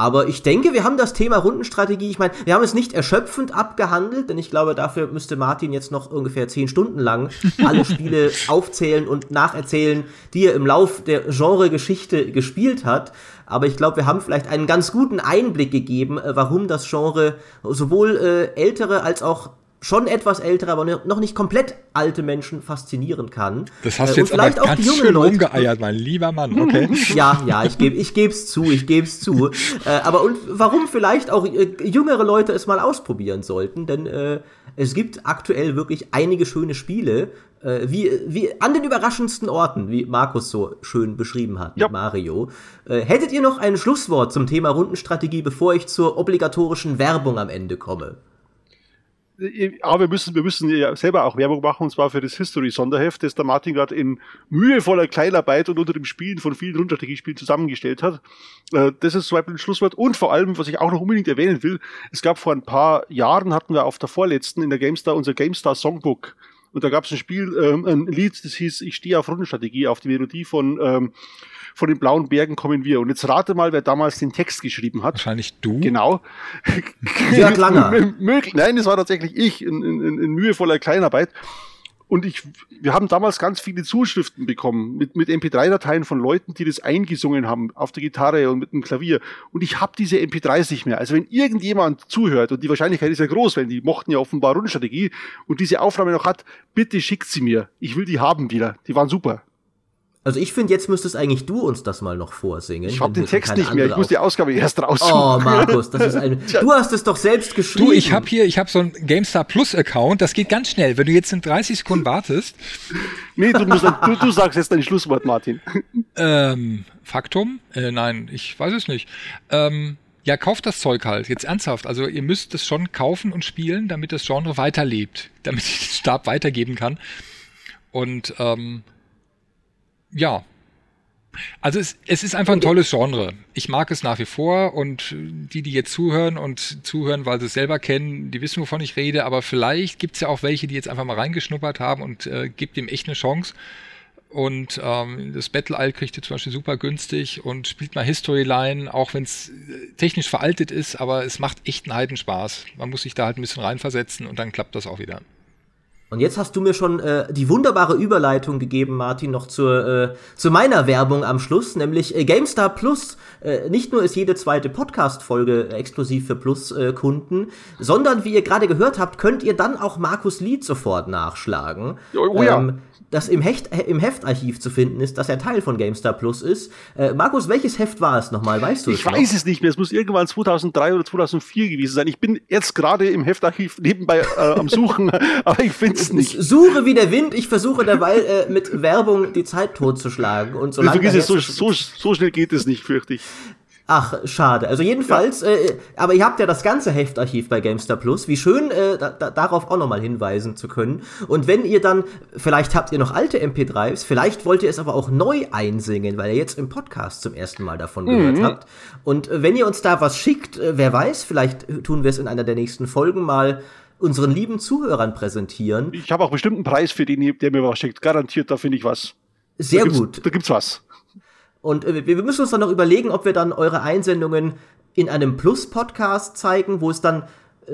aber ich denke, wir haben das Thema Rundenstrategie, ich meine, wir haben es nicht erschöpfend abgehandelt, denn ich glaube, dafür müsste Martin jetzt noch ungefähr zehn Stunden lang alle Spiele aufzählen und nacherzählen, die er im Lauf der Genregeschichte gespielt hat. Aber ich glaube, wir haben vielleicht einen ganz guten Einblick gegeben, äh, warum das Genre sowohl äh, ältere als auch schon etwas ältere, aber noch nicht komplett alte Menschen faszinieren kann. Das hast du äh, jetzt aber ganz schön Leute. rumgeeiert, mein lieber Mann, okay? ja, ja, ich gebe ich geb's zu, ich geb's zu. äh, aber und warum vielleicht auch äh, jüngere Leute es mal ausprobieren sollten, denn äh, es gibt aktuell wirklich einige schöne Spiele, äh, wie, wie an den überraschendsten Orten, wie Markus so schön beschrieben hat ja. mit Mario. Äh, hättet ihr noch ein Schlusswort zum Thema Rundenstrategie, bevor ich zur obligatorischen Werbung am Ende komme? Aber wir müssen, wir müssen ja selber auch Werbung machen, und zwar für das History-Sonderheft, das der Martin gerade in mühevoller Kleinarbeit und unter dem Spielen von vielen Rundenstrategiespielen zusammengestellt hat. Äh, das ist so ein Schlusswort. Und vor allem, was ich auch noch unbedingt erwähnen will, es gab vor ein paar Jahren, hatten wir auf der vorletzten in der GameStar unser GameStar Songbook. Und da gab es ein Spiel, ähm, ein Lied, das hieß Ich stehe auf Rundenstrategie, auf die Melodie von ähm, von den blauen Bergen kommen wir. Und jetzt rate mal, wer damals den Text geschrieben hat. Wahrscheinlich du. Genau. Jörg Langer. Nein, das war tatsächlich ich in, in, in mühevoller Kleinarbeit. Und ich, wir haben damals ganz viele Zuschriften bekommen mit, mit MP3-Dateien von Leuten, die das eingesungen haben auf der Gitarre und mit dem Klavier. Und ich habe diese MP3s nicht mehr. Also wenn irgendjemand zuhört, und die Wahrscheinlichkeit ist ja groß, weil die mochten ja offenbar Rundenstrategie und diese Aufnahme noch hat, bitte schickt sie mir. Ich will die haben wieder. Die waren super. Also ich finde, jetzt müsstest eigentlich du uns das mal noch vorsingen. Ich habe den Text nicht mehr, ich muss die Ausgabe erst raussuchen. Oh, Markus, das ist ein. Du hast es doch selbst geschrieben. Du, ich habe hier, ich habe so ein GameStar Plus Account, das geht ganz schnell. Wenn du jetzt in 30 Sekunden wartest. nee, du, musst, du, du sagst jetzt dein Schlusswort, Martin. Ähm, Faktum? Äh, nein, ich weiß es nicht. Ähm, ja, kauft das Zeug halt, jetzt ernsthaft. Also ihr müsst es schon kaufen und spielen, damit das Genre weiterlebt, damit ich den Stab weitergeben kann. Und ähm, ja. Also es, es ist einfach ein tolles Genre. Ich mag es nach wie vor und die, die jetzt zuhören und zuhören, weil sie es selber kennen, die wissen, wovon ich rede, aber vielleicht gibt es ja auch welche, die jetzt einfach mal reingeschnuppert haben und äh, gibt dem echt eine Chance. Und ähm, das Battle Isle kriegt ihr zum Beispiel super günstig und spielt mal Historyline, auch wenn es äh, technisch veraltet ist, aber es macht echt einen Heidenspaß. Man muss sich da halt ein bisschen reinversetzen und dann klappt das auch wieder. Und jetzt hast du mir schon äh, die wunderbare Überleitung gegeben, Martin, noch zur, äh, zu meiner Werbung am Schluss, nämlich äh, GameStar Plus. Äh, nicht nur ist jede zweite Podcast-Folge exklusiv für Plus-Kunden, sondern wie ihr gerade gehört habt, könnt ihr dann auch Markus Lied sofort nachschlagen. Oh, ja. Ähm, das im, Hecht, im Heftarchiv zu finden ist, das ja Teil von GameStar Plus ist. Äh, Markus, welches Heft war es nochmal? Weißt du Ich weiß es nicht mehr. Es muss irgendwann 2003 oder 2004 gewesen sein. Ich bin jetzt gerade im Heftarchiv nebenbei äh, am Suchen, aber ich finde es nicht. Suche wie der Wind. Ich versuche dabei äh, mit Werbung die Zeit totzuschlagen. Und so Vergiss es, so, so, so schnell geht es nicht, fürchte ich. Ach, schade. Also jedenfalls, ja. äh, aber ihr habt ja das ganze Heftarchiv bei Gamestar Plus. Wie schön, äh, da, da, darauf auch nochmal hinweisen zu können. Und wenn ihr dann, vielleicht habt ihr noch alte MP3s, vielleicht wollt ihr es aber auch neu einsingen, weil ihr jetzt im Podcast zum ersten Mal davon mhm. gehört habt. Und äh, wenn ihr uns da was schickt, äh, wer weiß, vielleicht tun wir es in einer der nächsten Folgen mal unseren lieben Zuhörern präsentieren. Ich habe auch bestimmt einen Preis für den, der mir was schickt. Garantiert, da finde ich was. Sehr da gut. Da gibt's was. Und äh, wir müssen uns dann noch überlegen, ob wir dann eure Einsendungen in einem Plus-Podcast zeigen, wo es dann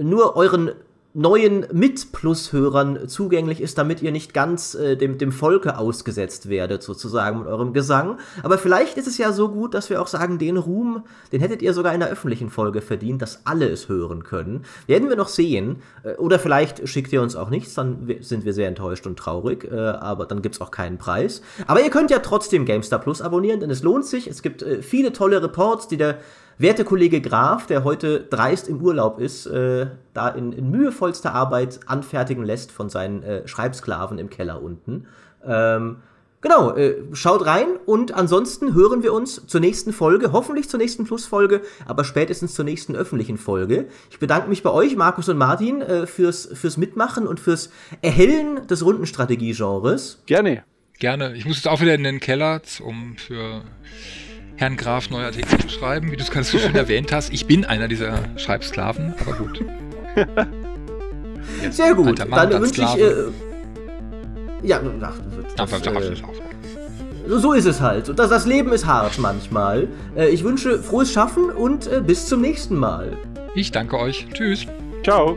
nur euren neuen Mit-Plus-Hörern zugänglich ist, damit ihr nicht ganz äh, dem, dem Volke ausgesetzt werdet, sozusagen mit eurem Gesang. Aber vielleicht ist es ja so gut, dass wir auch sagen, den Ruhm, den hättet ihr sogar in der öffentlichen Folge verdient, dass alle es hören können. Werden wir noch sehen. Äh, oder vielleicht schickt ihr uns auch nichts, dann sind wir sehr enttäuscht und traurig, äh, aber dann gibt's auch keinen Preis. Aber ihr könnt ja trotzdem GameStar Plus abonnieren, denn es lohnt sich. Es gibt äh, viele tolle Reports, die der Werte Kollege Graf, der heute dreist im Urlaub ist, äh, da in, in, mühevollster Arbeit anfertigen lässt von seinen äh, Schreibsklaven im Keller unten. Ähm, Genau, äh, schaut rein und ansonsten hören wir uns zur nächsten Folge, hoffentlich zur nächsten Plusfolge, aber spätestens zur nächsten öffentlichen Folge. Ich bedanke mich bei euch, Markus und Martin, äh, fürs, fürs Mitmachen und fürs Erhellen des Rundenstrategie-Genres. Gerne. Gerne. Ich muss jetzt auch wieder in den Keller, um für Herrn Graf neue Artikel zu schreiben, wie du es ganz so schön erwähnt hast. Ich bin einer dieser Schreibsklaven, aber gut. Jetzt, Sehr gut, Mann, dann wünsche ich. Äh, ja, ach, das, das, das, äh, so ist es halt. Das, das Leben ist hart manchmal. Äh, ich wünsche frohes Schaffen und äh, bis zum nächsten Mal. Ich danke euch. Tschüss. Ciao.